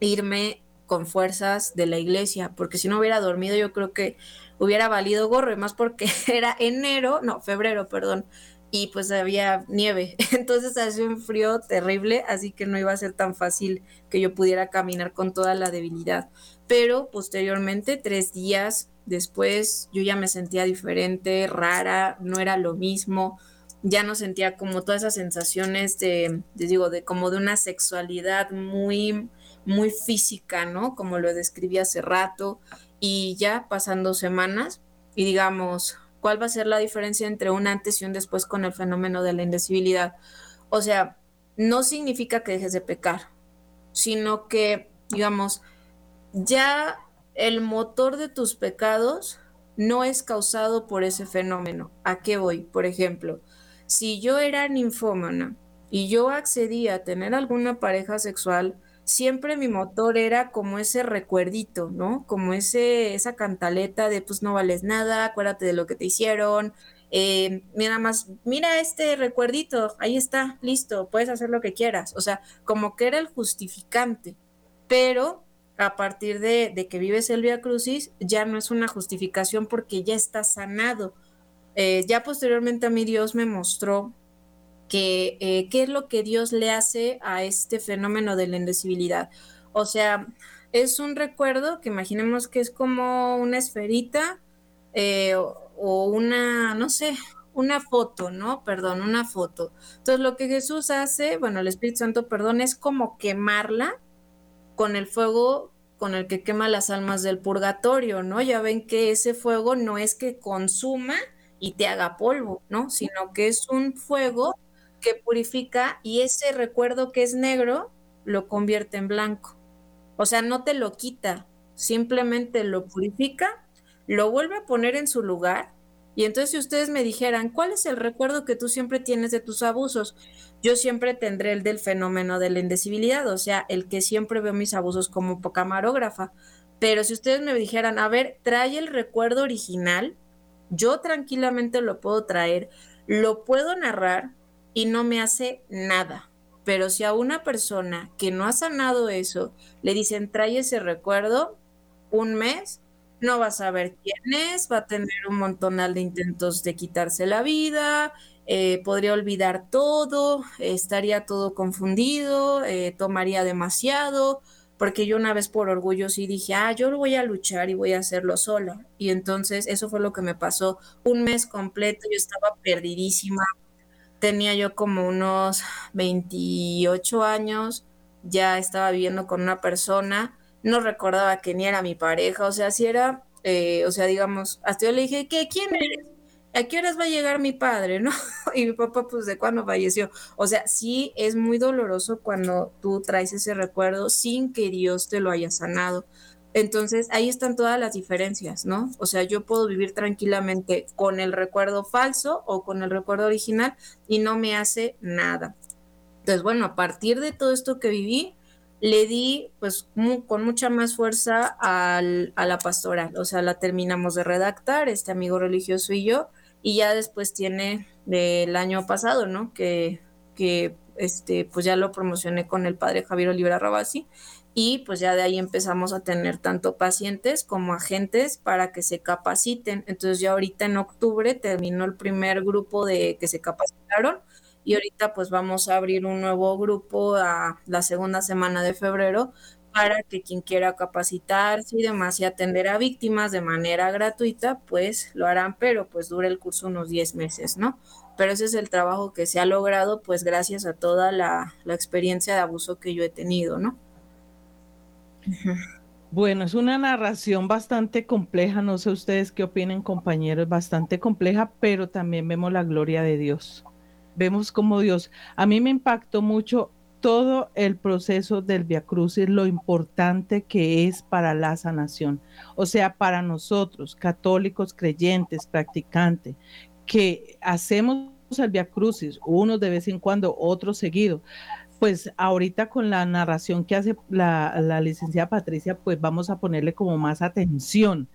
irme con fuerzas de la iglesia, porque si no hubiera dormido yo creo que hubiera valido gorro, y más porque era enero, no, febrero, perdón, y pues había nieve, entonces hacía un frío terrible, así que no iba a ser tan fácil que yo pudiera caminar con toda la debilidad. Pero posteriormente, tres días después, yo ya me sentía diferente, rara, no era lo mismo, ya no sentía como todas esas sensaciones de, digo, de como de una sexualidad muy, muy física, ¿no? Como lo describí hace rato, y ya pasando semanas, y digamos, ¿cuál va a ser la diferencia entre un antes y un después con el fenómeno de la indecibilidad? O sea, no significa que dejes de pecar, sino que, digamos, ya el motor de tus pecados no es causado por ese fenómeno. ¿A qué voy? Por ejemplo, si yo era ninfómana y yo accedía a tener alguna pareja sexual, siempre mi motor era como ese recuerdito, ¿no? Como ese, esa cantaleta de pues no vales nada, acuérdate de lo que te hicieron. Eh, mira más, mira este recuerdito, ahí está, listo, puedes hacer lo que quieras. O sea, como que era el justificante, pero a partir de, de que vives el Via Crucis, ya no es una justificación porque ya está sanado. Eh, ya posteriormente a mí Dios me mostró que eh, qué es lo que Dios le hace a este fenómeno de la indecibilidad. O sea, es un recuerdo que imaginemos que es como una esferita eh, o, una, no sé, una foto, ¿no? Perdón, una foto. Entonces lo que Jesús hace, bueno, el Espíritu Santo, perdón, es como quemarla con el fuego con el que quema las almas del purgatorio, ¿no? Ya ven que ese fuego no es que consuma y te haga polvo, ¿no? Sino que es un fuego que purifica y ese recuerdo que es negro lo convierte en blanco. O sea, no te lo quita, simplemente lo purifica, lo vuelve a poner en su lugar. Y entonces si ustedes me dijeran, ¿cuál es el recuerdo que tú siempre tienes de tus abusos? Yo siempre tendré el del fenómeno de la indecibilidad, o sea, el que siempre veo mis abusos como camarógrafa. Pero si ustedes me dijeran, a ver, trae el recuerdo original, yo tranquilamente lo puedo traer, lo puedo narrar, y no me hace nada. Pero si a una persona que no ha sanado eso le dicen trae ese recuerdo, un mes, no va a saber quién es, va a tener un montonal de intentos de quitarse la vida, eh, podría olvidar todo, estaría todo confundido, eh, tomaría demasiado, porque yo una vez por orgullo sí dije, ah, yo voy a luchar y voy a hacerlo sola. Y entonces eso fue lo que me pasó un mes completo, yo estaba perdidísima, tenía yo como unos 28 años, ya estaba viviendo con una persona, no recordaba que ni era mi pareja, o sea, si era, eh, o sea, digamos, hasta yo le dije, ¿qué? ¿Quién eres? ¿A qué horas va a llegar mi padre? ¿No? Y mi papá, pues, ¿de cuándo falleció? O sea, sí es muy doloroso cuando tú traes ese recuerdo sin que Dios te lo haya sanado. Entonces ahí están todas las diferencias, ¿no? O sea, yo puedo vivir tranquilamente con el recuerdo falso o con el recuerdo original y no me hace nada. Entonces, bueno, a partir de todo esto que viví, le di pues con mucha más fuerza a la pastoral, o sea, la terminamos de redactar, este amigo religioso y yo, y ya después tiene del año pasado, ¿no? Que, que este, pues ya lo promocioné con el padre Javier Olivera Rabasi y pues ya de ahí empezamos a tener tanto pacientes como agentes para que se capaciten. Entonces ya ahorita en octubre terminó el primer grupo de que se capacitaron y ahorita pues vamos a abrir un nuevo grupo a la segunda semana de febrero para que quien quiera capacitarse y demás y atender a víctimas de manera gratuita, pues lo harán, pero pues dura el curso unos 10 meses, ¿no? Pero ese es el trabajo que se ha logrado pues gracias a toda la, la experiencia de abuso que yo he tenido, ¿no? Bueno, es una narración bastante compleja, no sé ustedes qué opinen compañeros, bastante compleja, pero también vemos la gloria de Dios. Vemos como Dios, a mí me impactó mucho todo el proceso del Via Crucis, lo importante que es para la sanación. O sea, para nosotros, católicos, creyentes, practicantes, que hacemos el Via Crucis, unos de vez en cuando, otros seguido, pues ahorita con la narración que hace la, licenciada Patricia, pues vamos a ponerle como más atención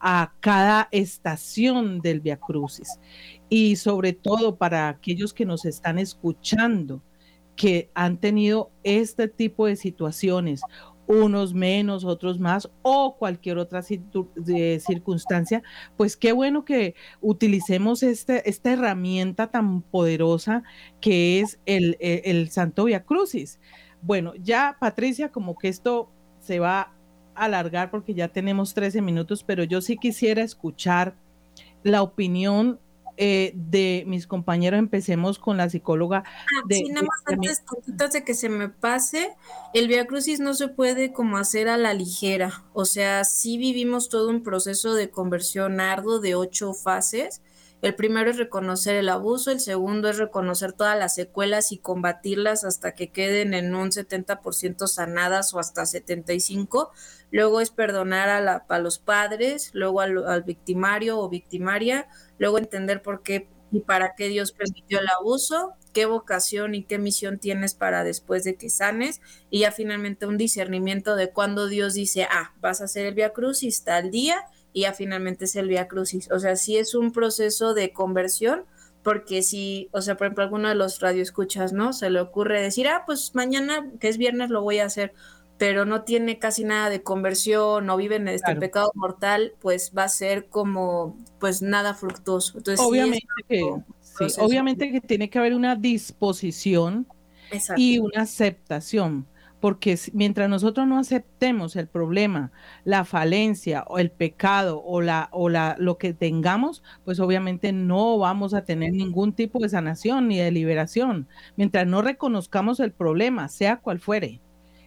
a cada estación del Via Crucis. Y sobre todo para aquellos que nos están escuchando, que han tenido este tipo de situaciones unos menos, otros más, o cualquier otra circunstancia, pues qué bueno que utilicemos este, esta herramienta tan poderosa que es el, el, el Santo Via Crucis. Bueno, ya Patricia, como que esto se va a alargar porque ya tenemos 13 minutos, pero yo sí quisiera escuchar la opinión eh, de mis compañeros, empecemos con la psicóloga. Ah, sí, nada más antes, antes de que se me pase, el Via Crucis no se puede como hacer a la ligera, o sea, sí vivimos todo un proceso de conversión arduo de ocho fases. El primero es reconocer el abuso, el segundo es reconocer todas las secuelas y combatirlas hasta que queden en un 70% sanadas o hasta 75%. Luego es perdonar a, la, los padres, luego al, victimario o victimaria, luego entender por qué y para qué Dios permitió el abuso, qué vocación y qué misión tienes para después de que sanes, y ya finalmente un discernimiento de cuando Dios dice, ah, vas a hacer el Via Crucis tal día, y ya finalmente es el Via Crucis. O sea, sí es un proceso de conversión, porque si, o sea, por ejemplo, alguno de los radioescuchas, ¿no? Se le ocurre decir, ah, pues mañana, que es viernes, lo voy a hacer pero no tiene casi nada de conversión, no vive en este pecado mortal, pues va a ser como, pues nada fructuoso. Entonces, obviamente, que, obviamente que tiene que haber una disposición y una aceptación, porque mientras nosotros no aceptemos el problema, la falencia o el pecado o la o la lo que tengamos, pues obviamente no vamos a tener ningún tipo de sanación ni de liberación. Mientras no reconozcamos el problema, sea cual fuere.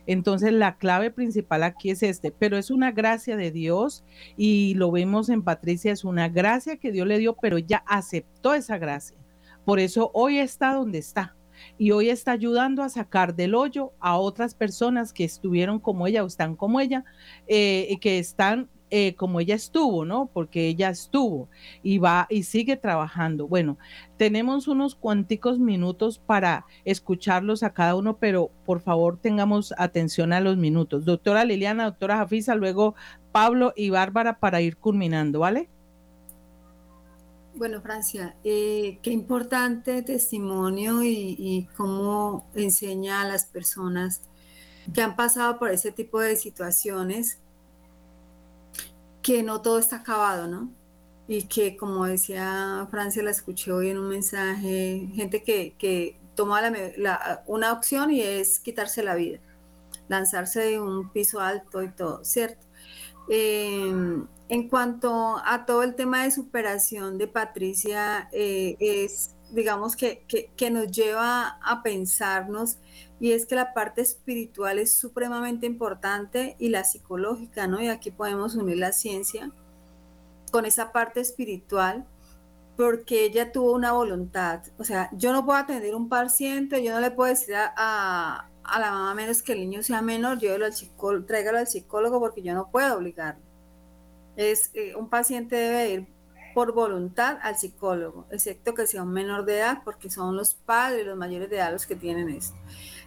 Entonces la clave principal aquí es este, pero es una gracia de Dios y lo vemos en Patricia, es una gracia que Dios le dio, pero ella aceptó esa gracia. Por eso hoy está donde está y hoy está ayudando a sacar del hoyo a otras personas que estuvieron como ella o están como ella, eh, que están eh, como ella estuvo, ¿no? Porque ella estuvo y va y sigue trabajando. Bueno, tenemos unos cuanticos minutos para escucharlos a cada uno, pero por favor tengamos atención a los minutos. Doctora Liliana, doctora Jafisa, luego Pablo y Bárbara para ir culminando, ¿vale? Bueno, Francia, eh, qué importante testimonio y, cómo enseña a las personas que han pasado por ese tipo de situaciones que no todo está acabado, ¿no? Y que, como decía Francia, la escuché hoy en un mensaje, gente que, que toma la, una opción y es quitarse la vida, lanzarse de un piso alto y todo, ¿cierto? Em, en cuanto a todo el tema de superación de Patricia, eh, es, digamos, que, que, nos lleva a pensarnos y es que la parte espiritual es supremamente importante y la psicológica, ¿no? Y aquí podemos unir la ciencia con esa parte espiritual porque ella tuvo una voluntad. O sea, yo no puedo atender un paciente, yo no le puedo decir a, a, la mamá menos que el niño sea menor, yo al psicólogo, tráigalo al psicólogo porque yo no puedo obligarlo. Es, eh, un paciente debe ir por voluntad al psicólogo, excepto que sea un menor de edad, porque son los padres, los mayores de edad los que tienen esto.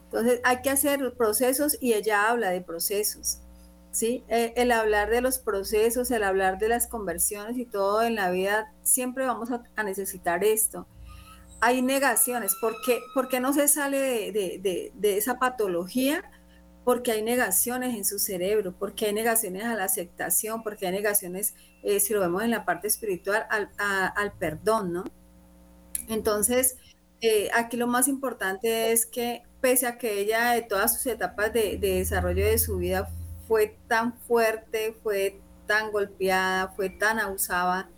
Entonces hay que hacer procesos y ella habla de procesos. ¿sí? Eh, el hablar de los procesos, el hablar de las conversiones y todo en la vida, siempre vamos a, necesitar esto. Hay negaciones. ¿Por qué, no se sale de, esa patología? Porque hay negaciones en su cerebro, porque hay negaciones a la aceptación, porque hay negaciones, eh, si lo vemos en la parte espiritual, al, perdón, ¿no? Entonces, eh, aquí lo más importante es que pese a que ella de todas sus etapas de, desarrollo de su vida fue tan fuerte, fue tan golpeada, fue tan abusada,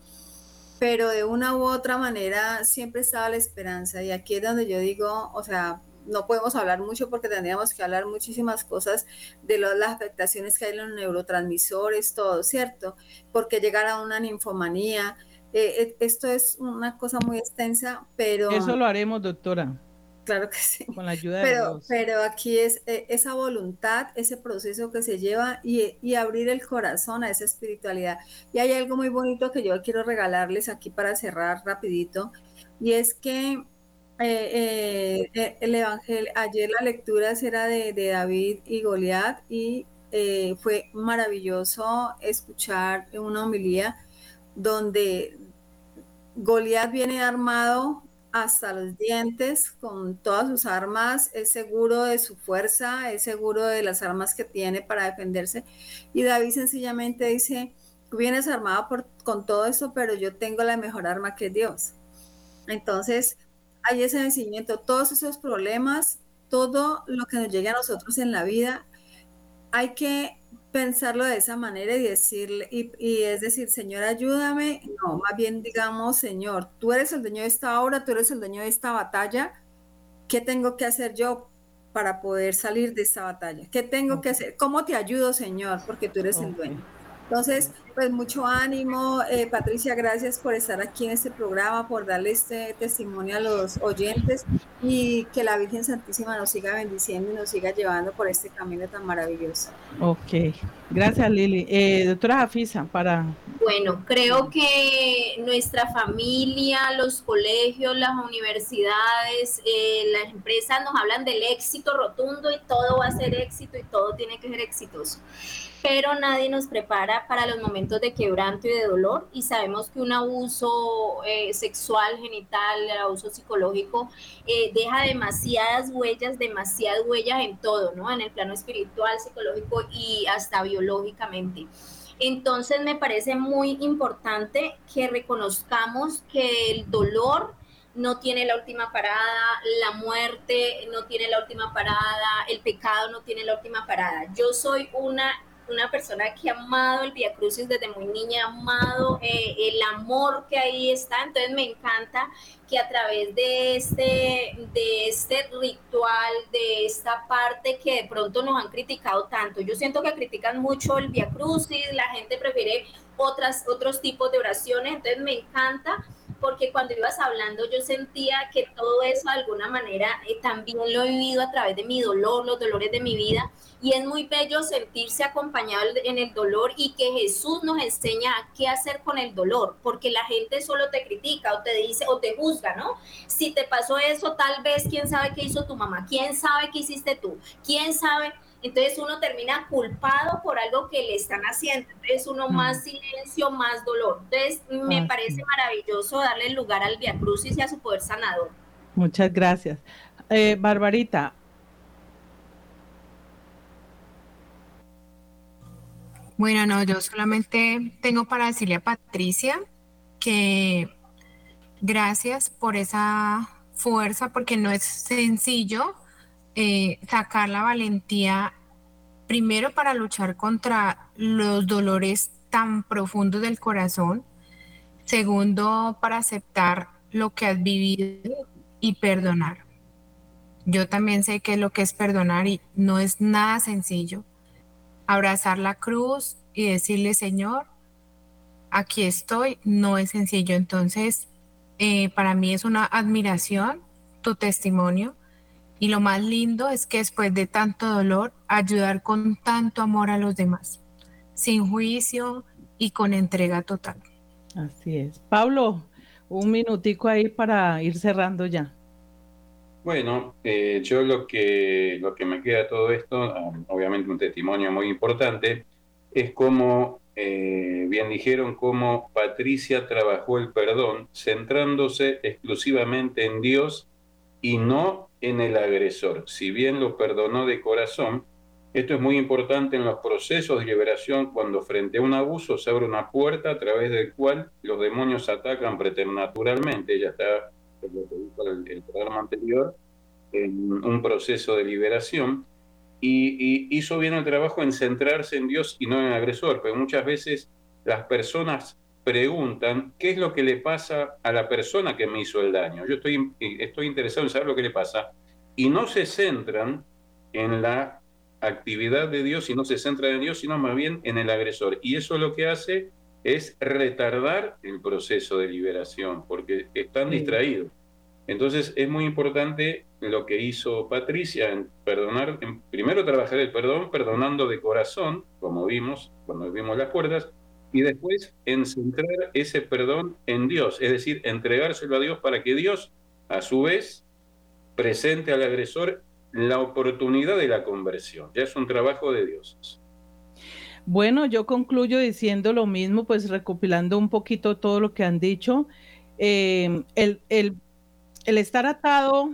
pero de una u otra manera siempre estaba la esperanza. Y aquí es donde yo digo, o sea, no podemos hablar mucho porque tendríamos que hablar muchísimas cosas de las afectaciones que hay en los neurotransmisores, todo, ¿cierto? Porque llegar a una ninfomanía, eh, eh, esto es una cosa muy extensa, pero... Eso lo haremos, doctora. Claro que sí. Con la ayuda pero, de Dios. Pero aquí es eh, esa voluntad, ese proceso que se lleva y, y, abrir el corazón a esa espiritualidad. Y hay algo muy bonito que yo quiero regalarles aquí para cerrar rapidito, y es que eh, eh, el Evangelio, ayer la lectura era de, David y Goliat, y eh, fue maravilloso escuchar una homilía donde Goliat viene armado hasta los dientes con todas sus armas, es seguro de su fuerza, es seguro de las armas que tiene para defenderse. Y David sencillamente dice, vienes armado con todo eso, pero yo tengo la mejor arma que es Dios. Entonces, hay ese vencimiento, todos esos problemas, todo lo que nos llega a nosotros en la vida, hay que pensarlo de esa manera y decirle, y, es decir, Señor, ayúdame. No, más bien digamos, Señor, tú eres el dueño de esta obra, tú eres el dueño de esta batalla. ¿Qué tengo que hacer yo para poder salir de esta batalla? ¿Qué tengo que hacer? ¿Cómo te ayudo, Señor? Porque tú eres el dueño. Entonces, pues mucho ánimo. Eh, Patricia, gracias por estar aquí en este programa, por darle este testimonio a los oyentes y que la Virgen Santísima nos siga bendiciendo y nos siga llevando por este camino tan maravilloso. Ok, gracias Lili. Eh, doctora Jafisa, para... Bueno, creo que nuestra familia, los colegios, las universidades, eh, las empresas nos hablan del éxito rotundo y todo va a ser éxito y todo tiene que ser exitoso pero nadie nos prepara para los momentos de quebranto y de dolor y sabemos que un abuso eh, sexual, genital, el abuso psicológico eh, deja demasiadas huellas, demasiadas huellas en todo, ¿no? En el plano espiritual, psicológico y hasta biológicamente. Entonces me parece muy importante que reconozcamos que el dolor no tiene la última parada, la muerte no tiene la última parada, el pecado no tiene la última parada. Yo soy una una persona que ha amado el Via Crucis desde muy niña, ha amado eh, el amor que ahí está, entonces me encanta que a través de este, de este ritual, de esta parte que de pronto nos han criticado tanto, yo siento que critican mucho el Via Crucis, la gente prefiere otras, otros tipos de oraciones, entonces me encanta porque cuando ibas hablando yo sentía que todo eso de alguna manera eh, también lo he vivido a través de mi dolor, los dolores de mi vida, y es muy bello sentirse acompañado en el dolor y que Jesús nos enseña qué hacer con el dolor, porque la gente solo te critica o te dice o te juzga, ¿no? Si te pasó eso, tal vez quién sabe qué hizo tu mamá, quién sabe qué hiciste tú, quién sabe. Entonces uno termina culpado por algo que le están haciendo. Entonces uno más silencio, más dolor. Entonces me parece maravilloso darle lugar al Via Crucis y a su poder sanador. Muchas gracias. Eh, Barbarita, Bueno, no, yo solamente tengo para decirle a Patricia que gracias por esa fuerza, porque no es sencillo eh, sacar la valentía primero para luchar contra los dolores tan profundos del corazón, segundo para aceptar lo que has vivido y perdonar. Yo también sé que lo que es perdonar y no es nada sencillo abrazar la cruz y decirle, Señor, aquí estoy, no es sencillo. Entonces, eh, para mí es una admiración tu testimonio y lo más lindo es que después de tanto dolor, ayudar con tanto amor a los demás, sin juicio y con entrega total. Así es. Pablo, un minutico ahí para ir cerrando ya. Bueno, eh, yo lo que, lo que me queda de todo esto, um, obviamente un testimonio muy importante, es como, eh, bien dijeron, cómo Patricia trabajó el perdón centrándose exclusivamente en Dios y no en el agresor. Si bien lo perdonó de corazón, esto es muy importante en los procesos de liberación cuando frente a un abuso se abre una puerta a través del cual los demonios atacan preternaturalmente. Ella está lo el, programa anterior, en un proceso de liberación, y, hizo bien el trabajo en centrarse en Dios y no en el agresor, pero muchas veces las personas preguntan qué es lo que le pasa a la persona que me hizo el daño. Yo estoy, estoy interesado en saber lo que le pasa y no se centran en la actividad de Dios y no se centran en Dios, sino más bien en el agresor. Y eso lo que hace es retardar el proceso de liberación, porque están distraídos. Entonces es muy importante lo que hizo Patricia en perdonar, en primero trabajar el perdón, perdonando de corazón, como vimos cuando vimos las cuerdas, y después en centrar ese perdón en Dios, es decir, entregárselo a Dios para que Dios, a su vez, presente al agresor la oportunidad de la conversión. Ya es un trabajo de Dios. Bueno, yo concluyo diciendo lo mismo, pues recopilando un poquito todo lo que han dicho. Eh, el, el, el estar atado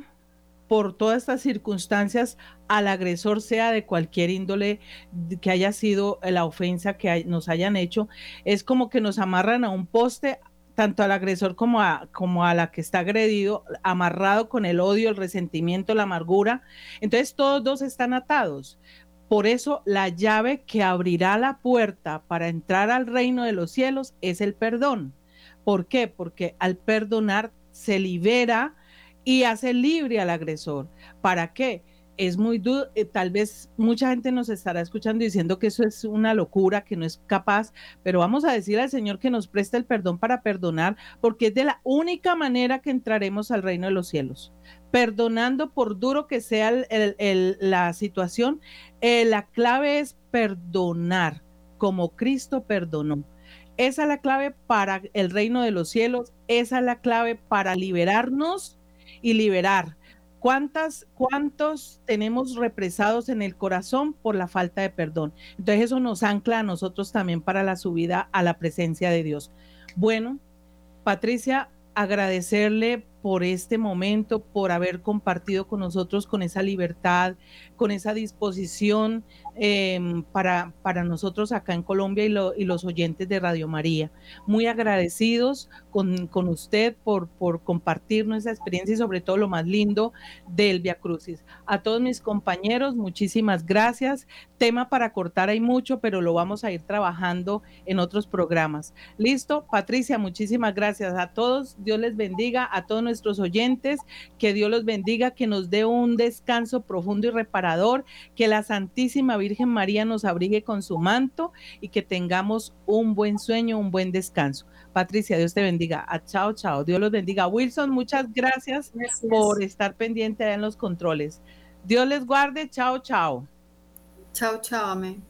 por todas estas circunstancias al agresor, sea de cualquier índole que haya sido la ofensa que nos hayan hecho, es como que nos amarran a un poste, tanto al agresor como a, como a la que está agredido, amarrado con el odio, el resentimiento, la amargura. Entonces todos dos están atados. Por eso la llave que abrirá la puerta para entrar al reino de los cielos es el perdón. ¿Por qué? Porque al perdonar se libera y hace libre al agresor. ¿Para qué? Es muy duro, eh, tal vez mucha gente nos estará escuchando diciendo que eso es una locura, que no es capaz, pero vamos a decir al Señor que nos preste el perdón para perdonar, porque es de la única manera que entraremos al reino de los cielos. Perdonando por duro que sea la situación, eh, la clave es perdonar como Cristo perdonó. Esa es la clave para el reino de los cielos, esa es la clave para liberarnos y liberar. ¿Cuántas, ¿Cuántos tenemos represados en el corazón por la falta de perdón? Entonces eso nos ancla a nosotros también para la subida a la presencia de Dios. Bueno, Patricia, agradecerle por este momento, por haber compartido con nosotros con esa libertad, con esa disposición Em, para, para nosotros acá en Colombia y, y, los oyentes de Radio María. Muy agradecidos con, con usted por, por compartir nuestra experiencia y sobre todo lo más lindo del Via Crucis. A todos mis compañeros, muchísimas gracias. Tema para cortar hay mucho, pero lo vamos a ir trabajando en otros programas. Listo, Patricia, muchísimas gracias a todos. Dios les bendiga, a todos nuestros oyentes, que Dios los bendiga, que nos dé un descanso profundo y reparador, que la Santísima Virgen María nos abrigue con su manto y que tengamos un buen sueño, un buen descanso. Patricia, Dios te bendiga. A ah, chao, chao. Dios los bendiga. Wilson, muchas gracias, por estar pendiente en los controles. Dios les guarde. Chao, chao. Chao, chao. Amén.